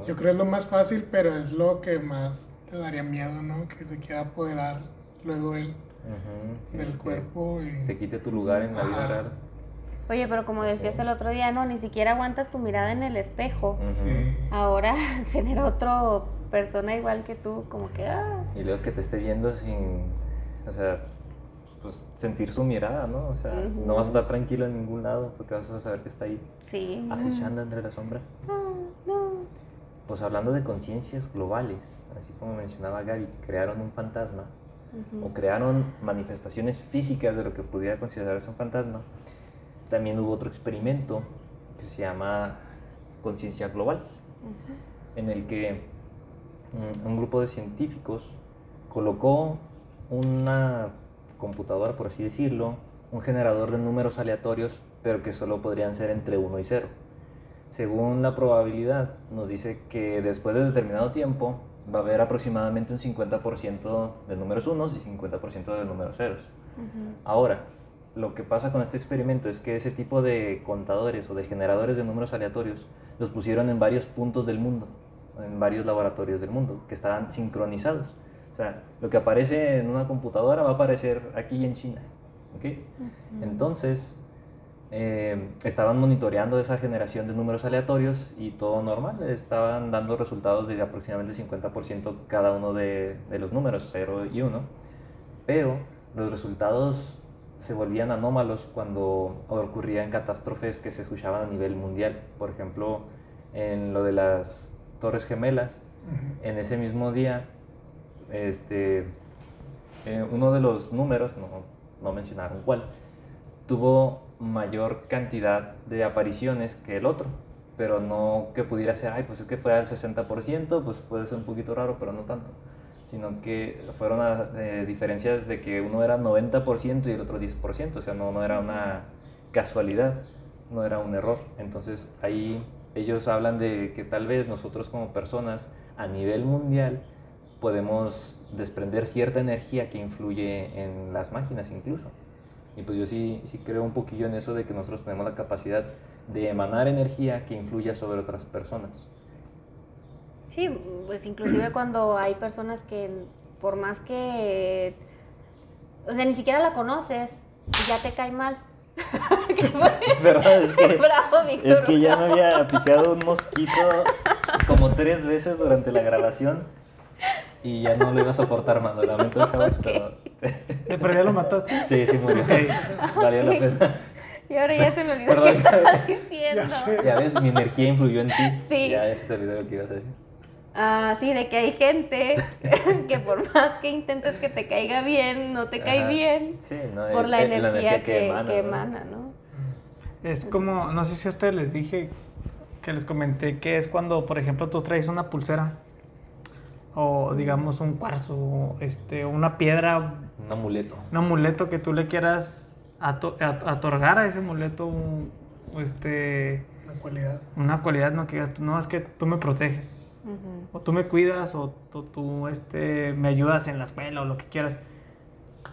Yo creo que es lo más fácil, pero es lo que más te daría miedo, ¿no? Que se quiera apoderar luego él sí, del cuerpo y... Te quite tu lugar en la vida real. Oye, pero como decías el otro día, no, ni siquiera aguantas tu mirada en el espejo. Ahora tener otra persona igual que tú, como que, ah, Y luego que te esté viendo sin, o sea, pues sentir su mirada, ¿no? O sea, no vas a estar tranquilo en ningún lado porque vas a saber que está ahí sí. acechando entre las sombras. Ah, no. Pues hablando de conciencias globales, así como mencionaba Gaby, que crearon un fantasma o crearon manifestaciones físicas de lo que pudiera considerarse un fantasma, también hubo otro experimento que se llama conciencia global, en el que mm, un grupo de científicos colocó una computadora, por así decirlo, un generador de números aleatorios, pero que solo podrían ser entre 1 y 0. Según la probabilidad, nos dice que después de determinado tiempo va a haber aproximadamente un 50% de números unos y 50% de números ceros. Ahora, lo que pasa con este experimento es que ese tipo de contadores o de generadores de números aleatorios los pusieron en varios puntos del mundo, en varios laboratorios del mundo, que estaban sincronizados. O sea, lo que aparece en una computadora va a aparecer aquí en China. ¿ok? Entonces, eh, estaban monitoreando esa generación de números aleatorios y todo normal, estaban dando resultados de aproximadamente 50% cada uno de, de los números, 0 y 1, pero los resultados se volvían anómalos cuando ocurrían catástrofes que se escuchaban a nivel mundial. Por ejemplo, en lo de las Torres Gemelas, en ese mismo día, este, eh, uno de los números, no, no mencionaron cuál, tuvo mayor cantidad de apariciones que el otro, pero no que pudiera ser, ay, pues es que fue al 60%, pues puede ser un poquito raro, pero no tanto, sino que fueron a- eh, diferencias de que uno era 90% y el otro 10%, o sea, no, no era una casualidad, no era un error. Entonces ahí ellos hablan de que tal vez nosotros como personas a nivel mundial podemos desprender cierta energía que influye en las máquinas incluso. Y pues yo sí, sí creo un poquillo en eso de que nosotros tenemos la capacidad de emanar energía que influya sobre otras personas. Sí, pues inclusive cuando hay personas que por más que, o sea, ni siquiera la conoces y ya te cae mal. ¿Qué fue? ¿Verdad? Es que, Bravo, es que ya me había picado un mosquito como tres veces durante la grabación y ya no lo iba a soportar más. Lo lamento, chavos, pero ¿De perdida lo mataste? sí, sí murió. Valió la pena. Y ahora ya se me olvidó qué estaba diciendo. Ya. Ya ves, mi energía influyó en ti. Sí. Ya se te olvidó lo que ibas a decir. Ah, sí, de que hay gente que por más que intentes que te caiga bien, no te cae Ajá. bien Sí, no, por el- la el- energía, que, emana, que ¿no? emana, ¿no? Es como, no sé si a ustedes les dije que les comenté que es cuando, por ejemplo, tú traes una pulsera o digamos un cuarzo, este, una piedra, Un amuleto. un amuleto que tú le quieras ato- at- otorgar a ese amuleto un- este, La cualidad. una cualidad, no que no, es que tú me proteges, Ujú. o tú me cuidas, o tú, tú, este, me ayudas en la escuela, o lo que quieras.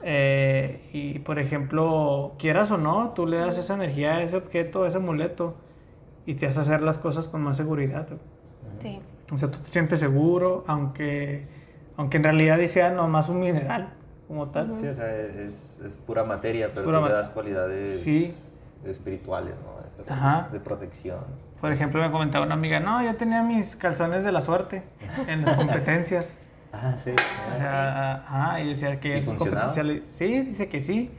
Eh, y por ejemplo, quieras o no, tú le das esa energía a ese objeto, a ese amuleto, y te hace hacer las cosas con más seguridad. Sí. O sea, tú te sientes seguro, aunque, aunque en realidad sea nomás un mineral como tal. Sí, o sea, es, es pura materia, pero pura tú le das cualidades Sí. espirituales, ¿no? Ajá. De protección. Por ejemplo, me comentaba una amiga, no, yo tenía mis calzones de la suerte en las competencias. Ah, sí. O sea, ajá, y decía que ¿Y sus funcionaba? competenciales- Sí, dice que sí.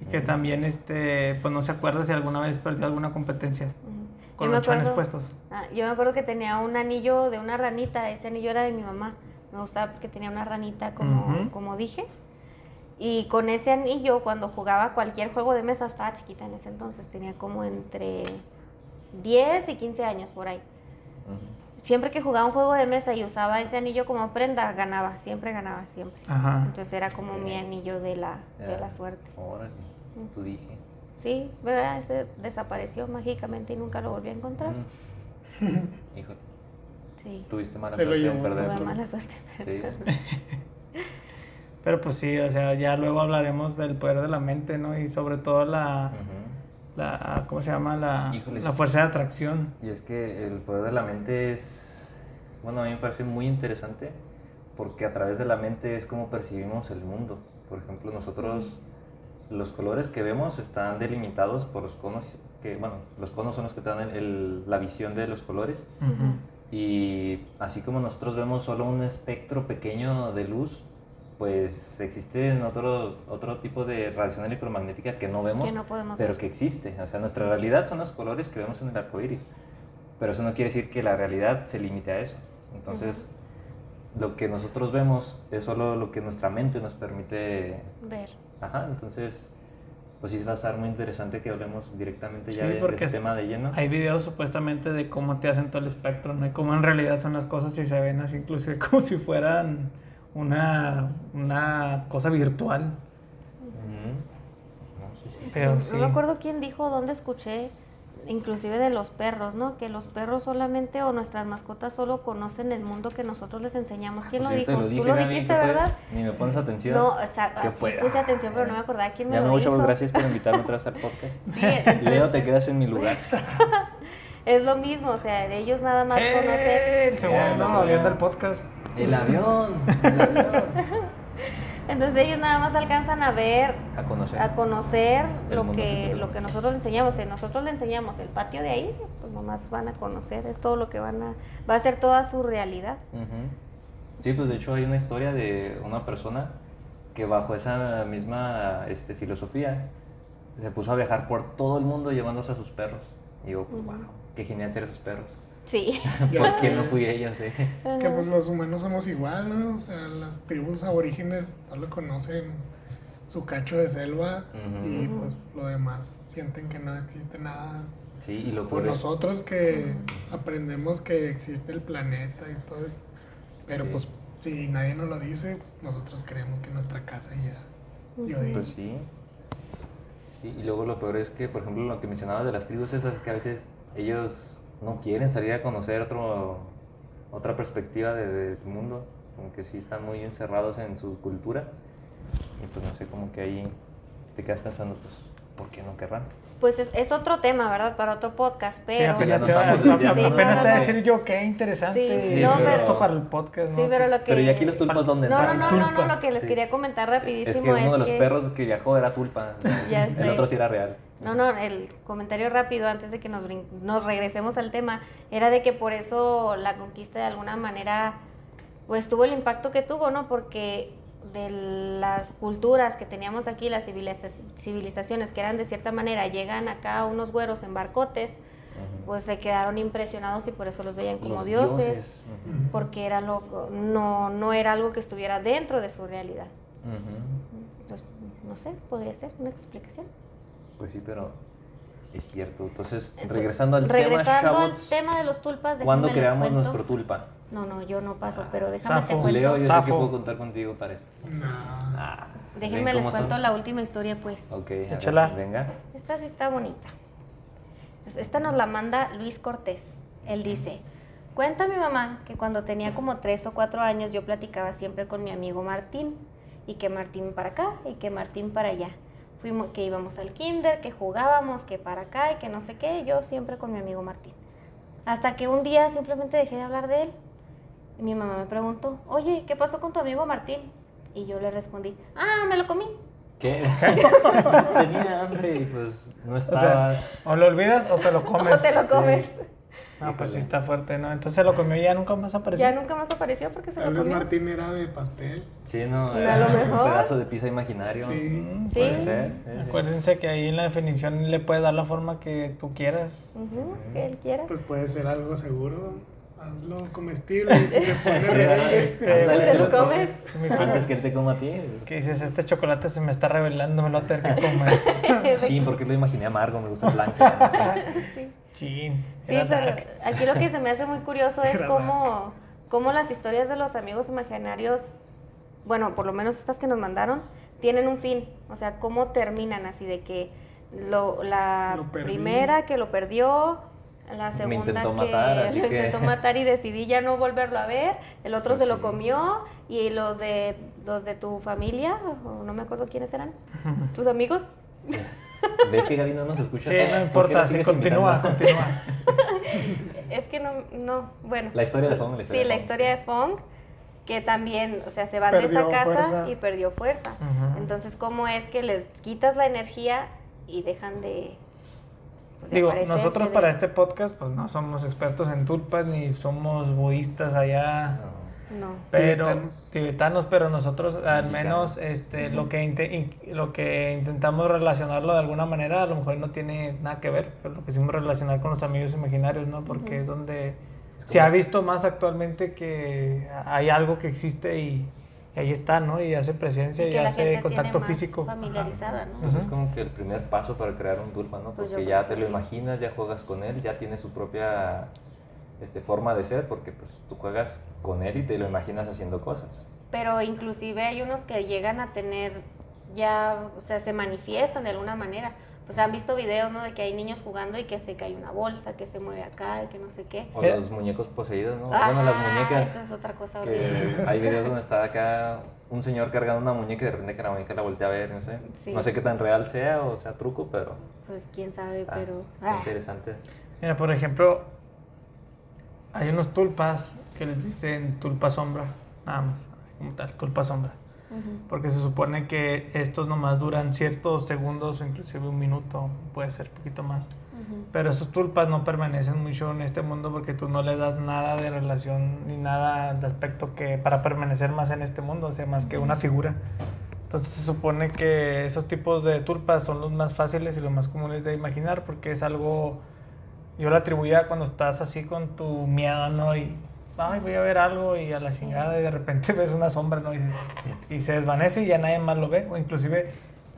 Y que también, este, pues no se acuerda si alguna vez perdió alguna competencia Ujú. con Yo me los acuerdo- puestos. Ah, yo me acuerdo que tenía un anillo de una ranita, ese anillo era de mi mamá. Me gustaba porque tenía una ranita como, Ujú. como dije. Y con ese anillo, cuando jugaba cualquier juego de mesa, estaba chiquita en ese entonces, tenía como entre 10 y 15 años por ahí. Siempre que jugaba un juego de mesa y usaba ese anillo como prenda, ganaba, siempre ganaba, siempre. Ajá. Entonces era como mi anillo de la, de la suerte. Órale, tú dije. Sí, ¿verdad? Ese desapareció mágicamente y nunca lo volví a encontrar. Mm. Hijo, Sí, tuviste mala Se lo suerte en tuve mala suerte. Sí. Pero pues sí, o sea, ya luego hablaremos del poder de la mente, ¿no? Y sobre todo la, la ¿cómo se llama? La, la fuerza de atracción. Y es que el poder de la mente es, bueno, a mí me parece muy interesante porque a través de la mente es como percibimos el mundo. Por ejemplo, nosotros los colores que vemos están delimitados por los conos, que bueno, los conos son los que te dan el- el- la visión de los colores. Ujú. Y así como nosotros vemos solo un espectro pequeño de luz, pues existe otros, otro tipo de radiación electromagnética que no vemos, Que no podemos pero ver. que existe. O sea, nuestra realidad son los colores que vemos en el arco iris. Pero eso no quiere decir que la realidad se limite a eso. Entonces, lo que nosotros vemos es solo lo que nuestra mente nos permite. Ver. Ajá, entonces, pues sí va a estar muy interesante que hablemos directamente ya Sí, de, de este tema de lleno. Hay videos supuestamente de cómo te hacen todo el espectro, ¿no? Y cómo en realidad son las cosas y se ven así, inclusive como si fueran una, una cosa virtual. No, sí, sí. Pero no, sí. no me acuerdo quién dijo, dónde escuché, inclusive de los perros, ¿no? Que los perros solamente o nuestras mascotas solo conocen el mundo que nosotros les enseñamos. ¿Quién Pues lo dijo? dije, Tú lo dijiste, ¿qué puedes? ¿verdad? Ni me pones atención. No, o sea, ¿Qué sí fue? puse atención, pero no me acordaba quién me Ya lo me voy, dijo. chavos, gracias por invitarme otra vez al podcast. Sí, Leo, te quedas en mi lugar. es lo mismo, o sea, de ellos nada más ¡Eh! conocen. El segundo no, avión del podcast. El avión. El avión. Entonces ellos nada más alcanzan a ver, A conocer. a conocer lo que, que lo que nosotros les enseñamos. Si nosotros le enseñamos el patio de ahí, pues nomás van a conocer, es todo lo que van a, va a ser toda su realidad. Sí, pues de hecho hay una historia de una persona que bajo esa misma este, filosofía se puso a viajar por todo el mundo llevándose a sus perros. Y digo, Ujú. wow, qué genial ser esos perros. Sí. Ya ¿Por sé. qué no fui ellos? eh? Que pues los humanos somos igual, ¿no? O sea, las tribus aborígenes solo conocen su cacho de selva y pues lo demás sienten que no existe nada. Sí, y lo Por nosotros que aprendemos que existe el planeta y todo eso. Pero Sí. pues si nadie nos lo dice, pues, nosotros creemos que nuestra casa ya. Yo digo. Pues sí. Sí, Y luego lo peor es que, por ejemplo, lo que mencionabas de las tribus esas, es que a veces ellos no quieren salir a conocer otro, otra perspectiva de- del mundo, como que sí están muy encerrados en su cultura. Y pues no sé, como que ahí te quedas pensando, pues, ¿por qué no querrán? Pues es, es otro tema, ¿verdad? Para otro podcast, Sí, pero... apenas apenas Sí, no, te va a no, decir yo qué interesante Sí, sí, no, pero- esto para el podcast, ¿no? Sí, pero lo que... Pero ¿y aquí los tulpas dónde No, no, no, no, no, lo que les Sí. quería comentar rapidísimo Es que uno de los que- perros que viajó era tulpa, Ya el sé. otro sí era real. No, no, el comentario rápido antes de que nos, nos regresemos al tema era de que por eso la conquista de alguna manera pues tuvo el impacto que tuvo, ¿no? Porque de las culturas que teníamos aquí, las civiliza- civilizaciones que eran de cierta manera, llegan acá unos güeros en barcotes, pues se quedaron impresionados y por eso los veían como Los dioses, porque era lo, no, no era algo que estuviera dentro de su realidad. Entonces, no sé, podría ser una explicación. Pues sí, pero es cierto. Entonces, regresando al regresando tema, al tema de los tulpas, ¿cuándo creamos cuento. nuestro tulpa? No, no, yo no paso, pero déjame te Safo. cuento. Leo, yo sé que puedo contar contigo para eso. No. Ah, Déjenme ¿ven les cuento son? la última historia, pues. Ok, ver, Échala. venga. Esta sí está bonita. Esta nos la manda Luis Cortés. Él dice, cuenta mi mamá que cuando tenía como tres o cuatro años yo platicaba siempre con mi amigo Martín. Y que Martín para acá y que Martín para allá. Fuimos, que íbamos al kinder, que jugábamos, que para acá y que no sé qué. Yo siempre con mi amigo Martín. Hasta que un día simplemente dejé de hablar de él. Y mi mamá me preguntó, oye, ¿qué pasó con tu amigo Martín? Y yo le respondí, ah, me lo comí. ¿Qué? Tenía hambre y pues no O sea, estabas. o lo olvidas o te lo comes. ¿Cómo te lo sí. Ah, pues sí está fuerte, ¿no? Entonces se lo comió y ya nunca más apareció. Ya nunca más apareció porque se Tal lo vez comió. Martín era de pastel. Sí, no, A era lo un mejor. pedazo de pizza imaginario. Sí. Mm, Sí. Puede ser. sí, sí. Acuérdense que ahí en la definición le puedes dar la forma que tú quieras. Ujú, que él quiera. Pues puede ser algo seguro. Hazlo comestible. y si se pone Sí, rebelde, Ándale, ¿Te lo comes? Antes que él te coma a ti. Que dices, este chocolate se me está revelando, me lo voy a tener que comer. Sí, porque lo imaginé amargo, me gusta blanco. no sé. Chin. Sí, era pero dark. aquí lo que se me hace muy curioso es Era cómo, cómo las historias de los amigos imaginarios, bueno, por lo menos estas que nos mandaron, tienen un fin. O sea, cómo terminan así de que lo, la Lo primera que lo perdió, la Me segunda intentó que matar, así lo que- intentó matar y decidí ya no volverlo a ver, el otro Pues se lo sí. comió y los de los de tu familia, o no me acuerdo quiénes eran, tus amigos, ¿Ves que Gaby no nos escucha? Sí, no ¿Por qué importa, la sí, continúa, continúa. Es que no, no, bueno. La historia de Fong. La historia Sí, la de Fong. historia de Fong, que también, o sea, se van de esa casa fuerza. y perdió fuerza. Entonces, ¿cómo es que les quitas la energía y dejan de... pues, de Digo, nosotros de- para este podcast, pues no somos expertos en tulpas ni somos budistas allá. No. No. Pero Tibetanos. tibetanos, pero nosotros al Mexicanos. menos este lo que inte- in- lo que intentamos relacionarlo de alguna manera a lo mejor no tiene nada que ver, pero lo que hicimos relacionar con los amigos imaginarios, ¿no? Porque es donde Es se ha visto más actualmente que hay algo que existe y, y ahí está, ¿no? Y hace presencia Y y, que hace contacto tiene más físico. familiarizada, ¿no? Pues es como que el primer paso para crear un tulpa, ¿no? Pues Porque ya que te lo sí. imaginas, ya juegas con él, ya tiene su propia este, forma de ser, porque pues tú juegas con él y te lo imaginas haciendo cosas. Pero inclusive hay unos que llegan a tener ya, o sea, se manifiestan de alguna manera. Pues han visto videos, ¿no? De que hay niños jugando y que se cae una bolsa, que se mueve acá y que no sé qué. O Eh. los muñecos poseídos, ¿no? Ah, bueno, las muñecas. Esa es otra cosa que horrible. hay videos donde está acá un señor cargando una muñeca y de repente que la muñeca la voltea a ver, no sé. Sí. No sé qué tan real sea o sea truco, pero Pues quién sabe, pero... ah. interesante. Mira, por ejemplo, hay unos tulpas que les dicen tulpa sombra, nada más, así como tal, tulpa sombra. Ujú. Porque se supone que estos nomás duran ciertos segundos o inclusive un minuto, puede ser un poquito más. Ujú. Pero esos tulpas no permanecen mucho en este mundo porque tú no le das nada de relación ni nada de aspecto que para permanecer más en este mundo, o sea, más que una figura. Entonces se supone que esos tipos de tulpas son los más fáciles y los más comunes de imaginar porque es algo, yo lo atribuía cuando estás así con tu miedo, ¿no? Y, ay, voy a ver algo y a la chingada y de repente ves una sombra, ¿no? Y, se- y se desvanece y ya nadie más lo ve. O inclusive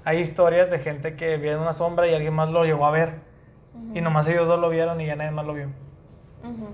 hay historias de gente que vieron una sombra y alguien más lo llegó a ver. Y nomás ellos dos lo vieron y ya nadie más lo vio. Ujú.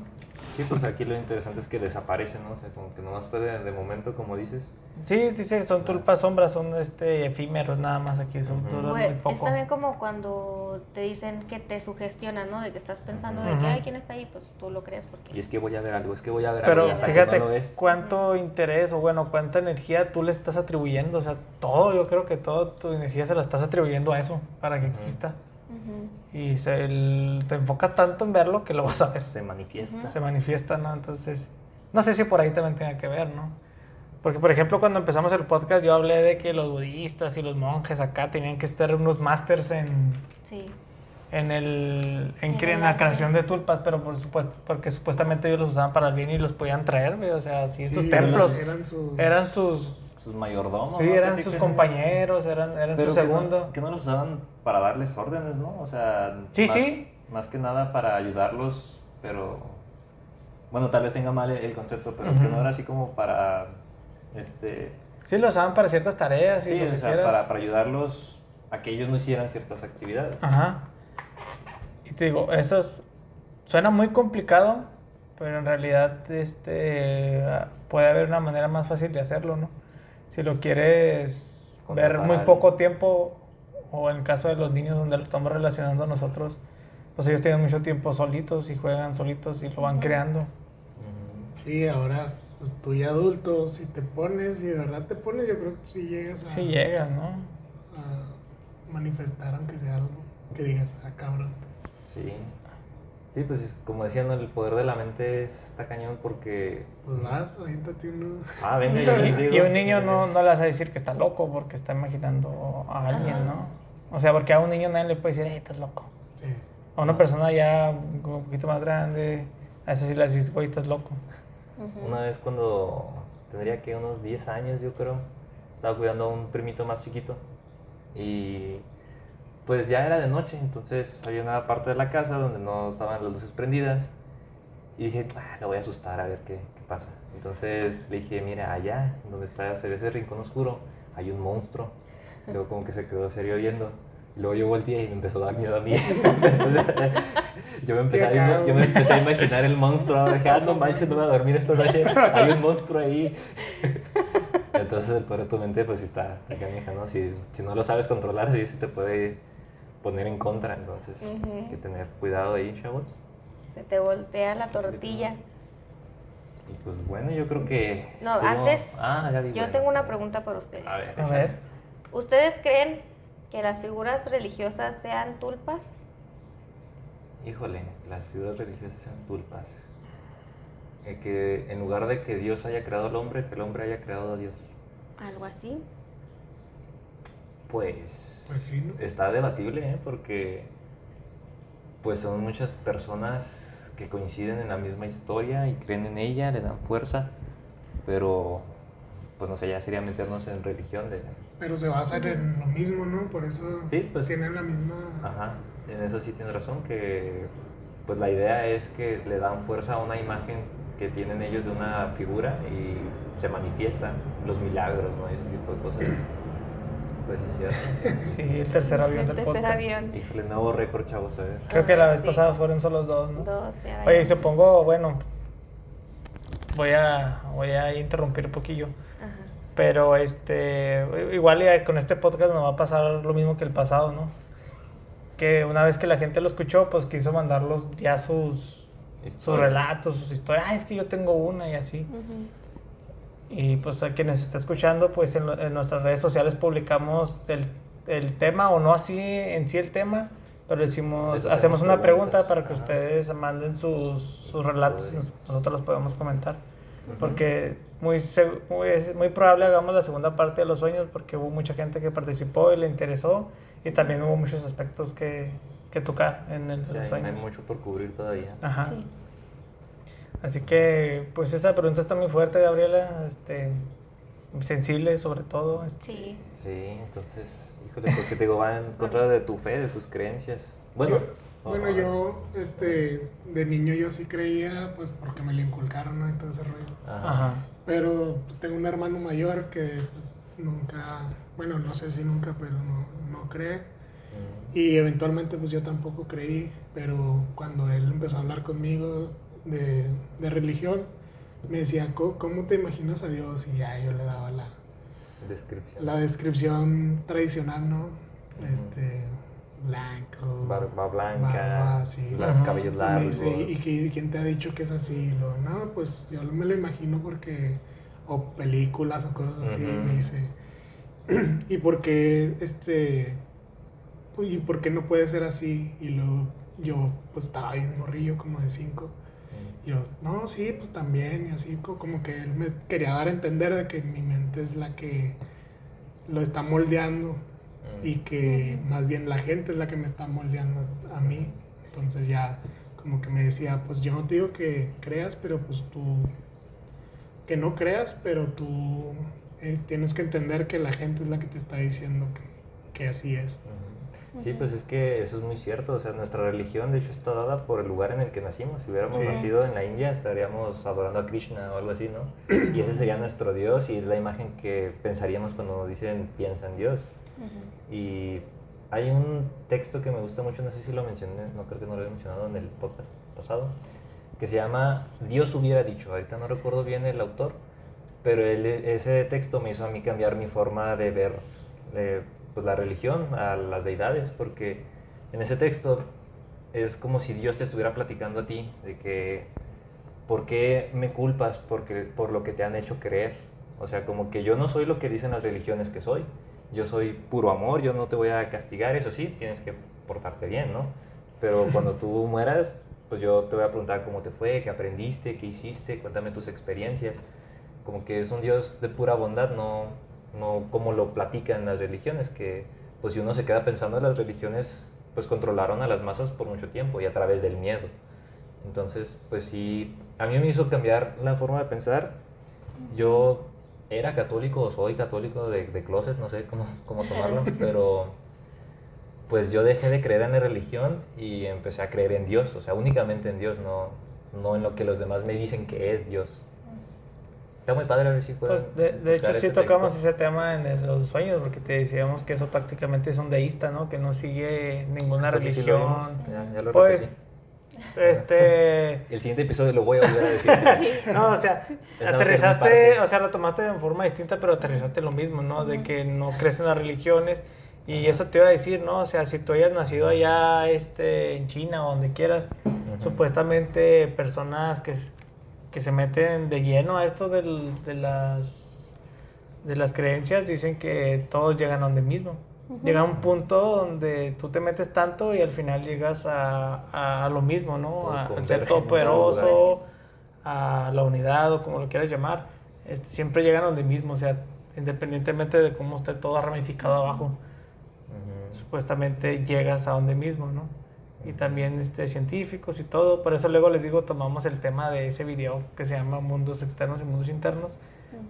Sí, pues aquí lo interesante es que desaparece, ¿no? O sea, como que nomás fue de, de momento, como dices. Sí, dice, son tulpas sombras, son este efímeros nada más aquí, son Ujú. duran Pues, muy es poco. también como cuando te dicen que te sugestionan, ¿no? De que estás pensando de que, ay, ¿quién está ahí? Pues tú lo crees porque... Y es que voy a ver algo, es que voy a ver Pero algo. que fíjate no lo ves. cuánto interés o bueno, cuánta energía tú le estás atribuyendo, o sea, todo, yo creo que toda tu energía se la estás atribuyendo a eso para que exista. Y se, el- te enfocas tanto en verlo que lo vas a ver. Se manifiesta. se manifiesta, ¿no? Entonces, no sé si por ahí también tenga que ver, ¿no? Porque, por ejemplo, cuando empezamos el podcast, yo hablé de que los budistas y los monjes acá tenían que estar unos másters en, Sí. en, el, en, la creación de tulpas, pero por supuesto, porque supuestamente ellos los usaban para el bien y los podían traer, güey, o sea, sí, sus Sí, templos Eran sus... eran sus, Sus mayordomos. sí, ¿no? eran sus compañeros, eran, eran Pero su que no- segundo. Que no, los usaban para darles órdenes, ¿no? O sea. Sí, más, sí. Más que nada para ayudarlos, pero. Bueno, tal vez tenga mal el, concepto, pero Ujú. que no era así como para. Este. Sí, los usaban para ciertas tareas y Sí, lo que o sea, para, para ayudarlos a que ellos no hicieran ciertas actividades. Ajá. Y te digo, eso es- suena muy complicado, pero en realidad este, puede haber una manera más fácil de hacerlo, ¿no? Si lo quieres ver muy poco tiempo, o en el caso de los niños donde lo estamos relacionando nosotros, pues ellos tienen mucho tiempo solitos y juegan solitos y lo van creando. Sí, ahora, pues tú ya adulto, si te pones, si de verdad te pones, yo creo que si llegas a, Sí llegan, ¿no? a manifestar, aunque sea algo que digas, ah, cabrón. Sí. Sí, pues es- como decían, ¿no? el poder de la mente está cañón porque. Pues vas, aviéntate uno. Ah, venga, yo les digo. Y un niño no, no le vas a decir que está loco porque está imaginando a alguien, Ajá. ¿no? O sea, porque a un niño nadie le puede decir, hey, estás loco. Sí. A una persona ya un poquito más grande, A ese sí le dices, güey, estás loco. Una vez cuando tendría que unos 10 años, yo creo, estaba cuidando a un primito más chiquito y pues ya era de noche, entonces había una parte de la casa donde no estaban las luces prendidas y dije, ah, la voy a asustar a ver qué, qué pasa. Entonces le dije, mira, allá donde está se ve ese rincón oscuro, hay un monstruo. Luego como que se quedó serio viendo. Y luego yo volteé y me empezó a dar miedo a mí. Sea, yo, me empecé a, yo me empecé a imaginar el monstruo. Dije, ah, no manches, no voy a dormir esta noche. Hay un monstruo ahí. Entonces el poder de tu mente pues sí está, está canija, ¿no? Si, si no lo sabes controlar, sí, sí te puede poner en contra. Entonces hay que tener cuidado ahí, chavos. Se te voltea la tortilla. Y pues bueno, yo creo que... No, estuvo- antes, Ah, Gaby, Yo bueno, tengo una pregunta para ustedes. A ver, A échale. ver. ¿Ustedes creen que las figuras religiosas sean tulpas? Híjole, las figuras religiosas sean tulpas. Eh, que en lugar de que Dios haya creado al hombre, que el hombre haya creado a Dios. Algo así. Pues, Pues sí, ¿no? está debatible, ¿eh? porque pues son muchas personas que coinciden en la misma historia y creen en ella, le dan fuerza, pero pues no sé, ya sería meternos en religión de... Pero se basan en lo mismo, ¿no? Por eso Sí, pues- tienen la misma... Ajá, en eso sí tienes razón, que pues la idea es que le dan fuerza a una imagen que tienen ellos de una figura y se manifiestan los milagros, ¿no? Y ese tipo de cosas. Pues sí, es cierto. Sí, el tercer avión El del tercer podcast. avión. Híjole, nuevo récord, chavos, a ver. Creo que la vez Sí. pasada fueron solo los dos, ¿no? Dos, ya Oye, supongo, bueno, voy a, voy a interrumpir un poquillo. Ajá. Pero este, igual ya con este podcast nos va a pasar lo mismo que el pasado, ¿no? Que una vez que la gente lo escuchó, pues quiso mandarlos ya sus, sus relatos, sus historias. Ah, es que yo tengo una y así. Ujú. Y pues a quienes está escuchando, pues en, en nuestras redes sociales publicamos el, el tema o no así en sí el tema, pero decimos, hacemos una pregunta para que ustedes manden sus, sus relatos y nos- nosotros los podemos comentar. Ujú. Porque muy, muy, es muy probable hagamos la segunda parte de los sueños porque hubo mucha gente que participó y le interesó y también hubo muchos aspectos que, que tocar en el Sí, los hay, hay sueños. mucho por cubrir todavía. Ajá. Sí. Así que, pues esa pregunta está muy fuerte, Gabriela, este, sensible sobre todo. este, Sí. Sí, entonces, híjole, porque te digo, va en contra de tu fe, de tus creencias. Bueno, Yo- bueno, yo, este, de niño yo sí creía, pues porque me lo inculcaron, ¿no? Y todo ese rollo. Ajá. Ajá. Pero pues tengo un hermano mayor que pues, nunca, bueno, no sé si nunca, pero no, no cree. Mm. Y eventualmente pues yo tampoco creí, pero cuando él empezó a hablar conmigo de, de religión, me decía, "¿Cómo- ¿cómo te imaginas a Dios? Y ya yo le daba la, Descripción. la descripción tradicional, ¿no? Este, blanco, Barba blanca, barba, sí. cabello Y largo. me dice, ¿y qué- quién te ha dicho que es así? Y lo, no, pues yo me lo imagino porque, o películas o cosas así, me dice, ¿y por qué, este, y por qué no puede ser así? Y luego yo, pues estaba bien morrillo, como de cinco, yo, no, sí, pues también, y así, co- como que él me quería dar a entender de que mi mente es la que lo está moldeando Mm. y que más bien la gente es la que me está moldeando a mí. Entonces ya como que me decía, pues yo no te digo que creas, pero pues tú, que no creas, pero tú eh, tienes que entender que la gente es la que te está diciendo que, que así es. Sí, pues es que eso es muy cierto. O sea, nuestra religión, de hecho, está dada por el lugar en el que nacimos. Si hubiéramos Sí. nacido en la India, estaríamos adorando a Krishna o algo así, ¿no? Y ese sería nuestro Dios y es la imagen que pensaríamos cuando nos dicen piensa en Dios. Ujú. Y hay un texto que me gusta mucho, no sé si lo mencioné, no creo que no lo he mencionado en el podcast pasado, que se llama Dios hubiera dicho. Ahorita no recuerdo bien el autor, pero él- ese texto me hizo a mí cambiar mi forma de ver eh, pues, la religión, a las deidades, porque en ese texto es como si Dios te estuviera platicando a ti de que ¿por qué me culpas porque, por lo que te han hecho creer? O sea, como que yo no soy lo que dicen las religiones que soy. Yo soy puro amor, yo no te voy a castigar, eso sí, tienes que portarte bien, ¿no? Pero cuando tú mueras, pues yo te voy a preguntar cómo te fue, qué aprendiste, qué hiciste, cuéntame tus experiencias. Como que es un Dios de pura bondad, no, no como lo platican las religiones, que pues si uno se queda pensando, las religiones pues controlaron a las masas por mucho tiempo y a través del miedo. Entonces, pues sí, a mí me hizo cambiar la forma de pensar. Yo era católico o soy católico de, de closet, no sé cómo, cómo tomarlo, pero pues yo dejé de creer en la religión y empecé a creer en Dios, o sea, únicamente en Dios, no, no en lo que los demás me dicen que es Dios. Está muy padre a ver si puedo. Pues de, de hecho sí tocamos ese tema en el- los sueños, porque te decíamos que eso prácticamente es un deísta, ¿no? Que no sigue ninguna Entonces, sí lo religión. ya, ya lo pues, repetí. este... El siguiente episodio lo voy a volver a decir. No, o sea, aterrizaste, o sea, lo tomaste de forma distinta, pero aterrizaste lo mismo, ¿no? De que no crees en las religiones. Y eso te iba a decir, ¿no? O sea, si tú hayas nacido allá este, en China o donde quieras, supuestamente personas que, que se meten de lleno a esto del- de, las, de las creencias dicen que todos llegan a donde mismo. Llega un punto donde tú te metes tanto y al final llegas a, a- a lo mismo, ¿no? A, al ser todopoderoso, a la unidad o como lo quieras llamar. Este, siempre llegan a donde mismo, o sea, independientemente de cómo esté todo ramificado abajo supuestamente llegas a donde mismo, ¿no? Y también este, científicos y todo. Por eso luego les digo, tomamos el tema de ese video que se llama Mundos Externos y Mundos Internos,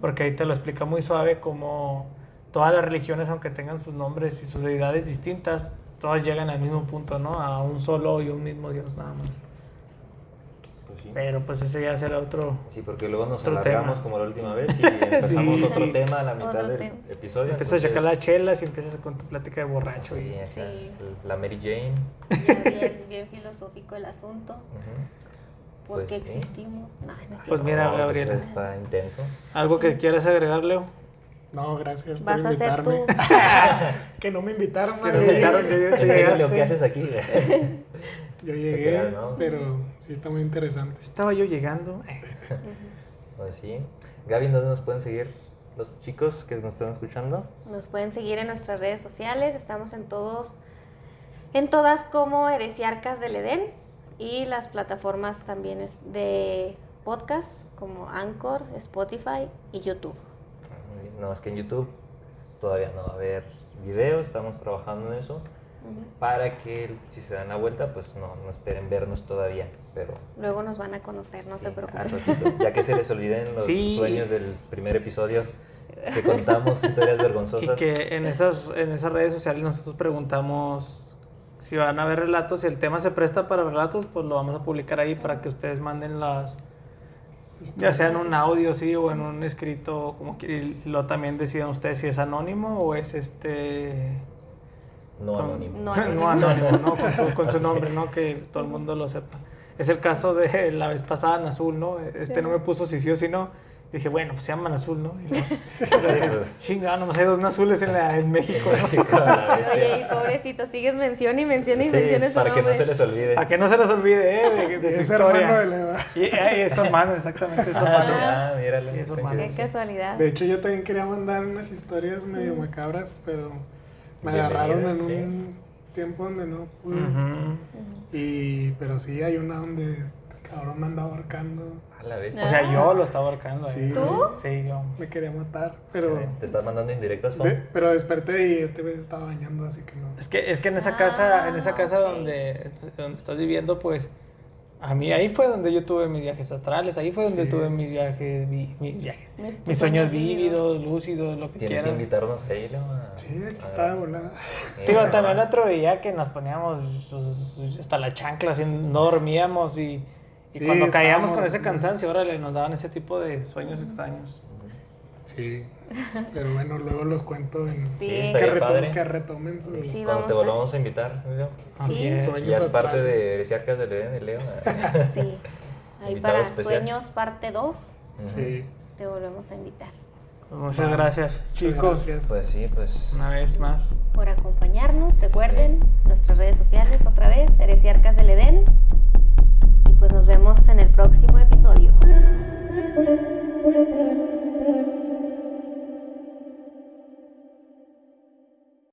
porque ahí te lo explica muy suave como todas las religiones, aunque tengan sus nombres y sus deidades distintas, todas llegan al mismo punto, ¿no? A un solo y un mismo Dios nada más. Pues. Pero pues ese ya será otro... Sí, porque luego nos alargamos tema. como la última vez y empezamos Sí, otro sí. tema a la mitad Otro del tema. episodio. Empiezas a sacar entonces- las chelas y empiezas con tu plática de borracho. Sí, y- Sí. La Mary Jane. Ya bien, bien filosófico el asunto. Ujú. ¿Por Pues qué existimos? No, no es Pues mira, No, pues Gabriela. está intenso. ¿Algo que quieras agregar, Leo? No, gracias por Vas a ser invitarme. tú. que no me invitaron, Que no madre. me invitaron, que yo- serio, llegaste. lo que haces aquí. Yo llegué, pero sí está muy interesante. Estaba yo llegando. pues sí. Gaby, ¿dónde nos pueden seguir los chicos que nos están escuchando? Nos pueden seguir en nuestras redes sociales, estamos en todos, en todas como Heresiarcas del Edén y las plataformas también es de podcast como Anchor, Spotify y YouTube. Bien. No, es que en YouTube todavía no va a haber video, estamos trabajando en eso. Para que si se dan la vuelta, pues no, no esperen vernos todavía. Pero Luego nos van a conocer, no sí, se preocupen. ratito, ya que se les olviden los Sí. sueños del primer episodio que contamos historias Y vergonzosas. que en esas, en esas redes sociales nosotros preguntamos si van a haber relatos. Si el tema se presta para relatos, pues lo vamos a publicar ahí para que ustedes manden las. Ya sea en un audio, sí, o en un escrito, como que y lo también decidan ustedes si es anónimo o es este. No anónimo. No No anónimo, ¿no? Con su, con su nombre, ¿no? Que todo el mundo lo sepa. Es el caso de la vez pasada en azul, ¿no? Este no me puso si sí o si no. Dije, bueno, pues se llaman azul, ¿no? Y luego, pues. chinga, nomás hay dos azules en, la- en México, ¿no? Oye, y pobrecito, sigues mención y mención y Sí, mención para que no nombre. se les olvide. Para que no se les olvide, ¿eh? De, de su Es hermano de historia. la. Y, ay, es su hermano, exactamente, es su Ah, hermano. ah, míralo. Y es. Qué casualidad. De hecho, yo también quería mandar unas historias medio macabras, pero me agarraron en sí. un tiempo donde no pude. Y, pero sí, hay una donde este cabrón me andaba ahorcando. A la vez. O sea, yo lo estaba ahorcando. Sí. ¿eh? ¿Tú? Sí, yo. Me quería matar, pero, Te estás mandando indirectas, de- pero desperté y este vez estaba bañando, así que no. Es que, es que en esa casa, en esa Ah, casa donde, donde estás viviendo, pues, a mí ahí fue donde yo tuve mis viajes astrales, ahí fue donde Sí. tuve mis viajes, mi- mis viajes, Mis- sueños vívidos, lúcidos, lo que Tienes que quieras. invitarnos ahí, Leo. a- Sí, aquí a- está de volada. Digo, también más. otro día que nos poníamos hasta la chancla, así, no dormíamos y, y Sí, cuando caíamos con ese cansancio, órale, nos daban ese tipo de sueños extraños. Sí, pero bueno, luego los cuento en... Sí. Sí, Que, estaría retom- padre. que retomen sus... Sí, Cuando vamos te volvamos a invitar, Leo. Así Sí. es. Sueños Ya es parte de Heresiarcas del Edén, de Leo. Sí. Ahí para especial. Sueños parte 2 Sí, te volvemos a invitar. Muchas gracias, chicos, gracias. Pues sí, pues. una vez más. por acompañarnos. Recuerden nuestras redes sociales otra vez, Heresiarcas del Edén. Y pues nos vemos en el próximo episodio.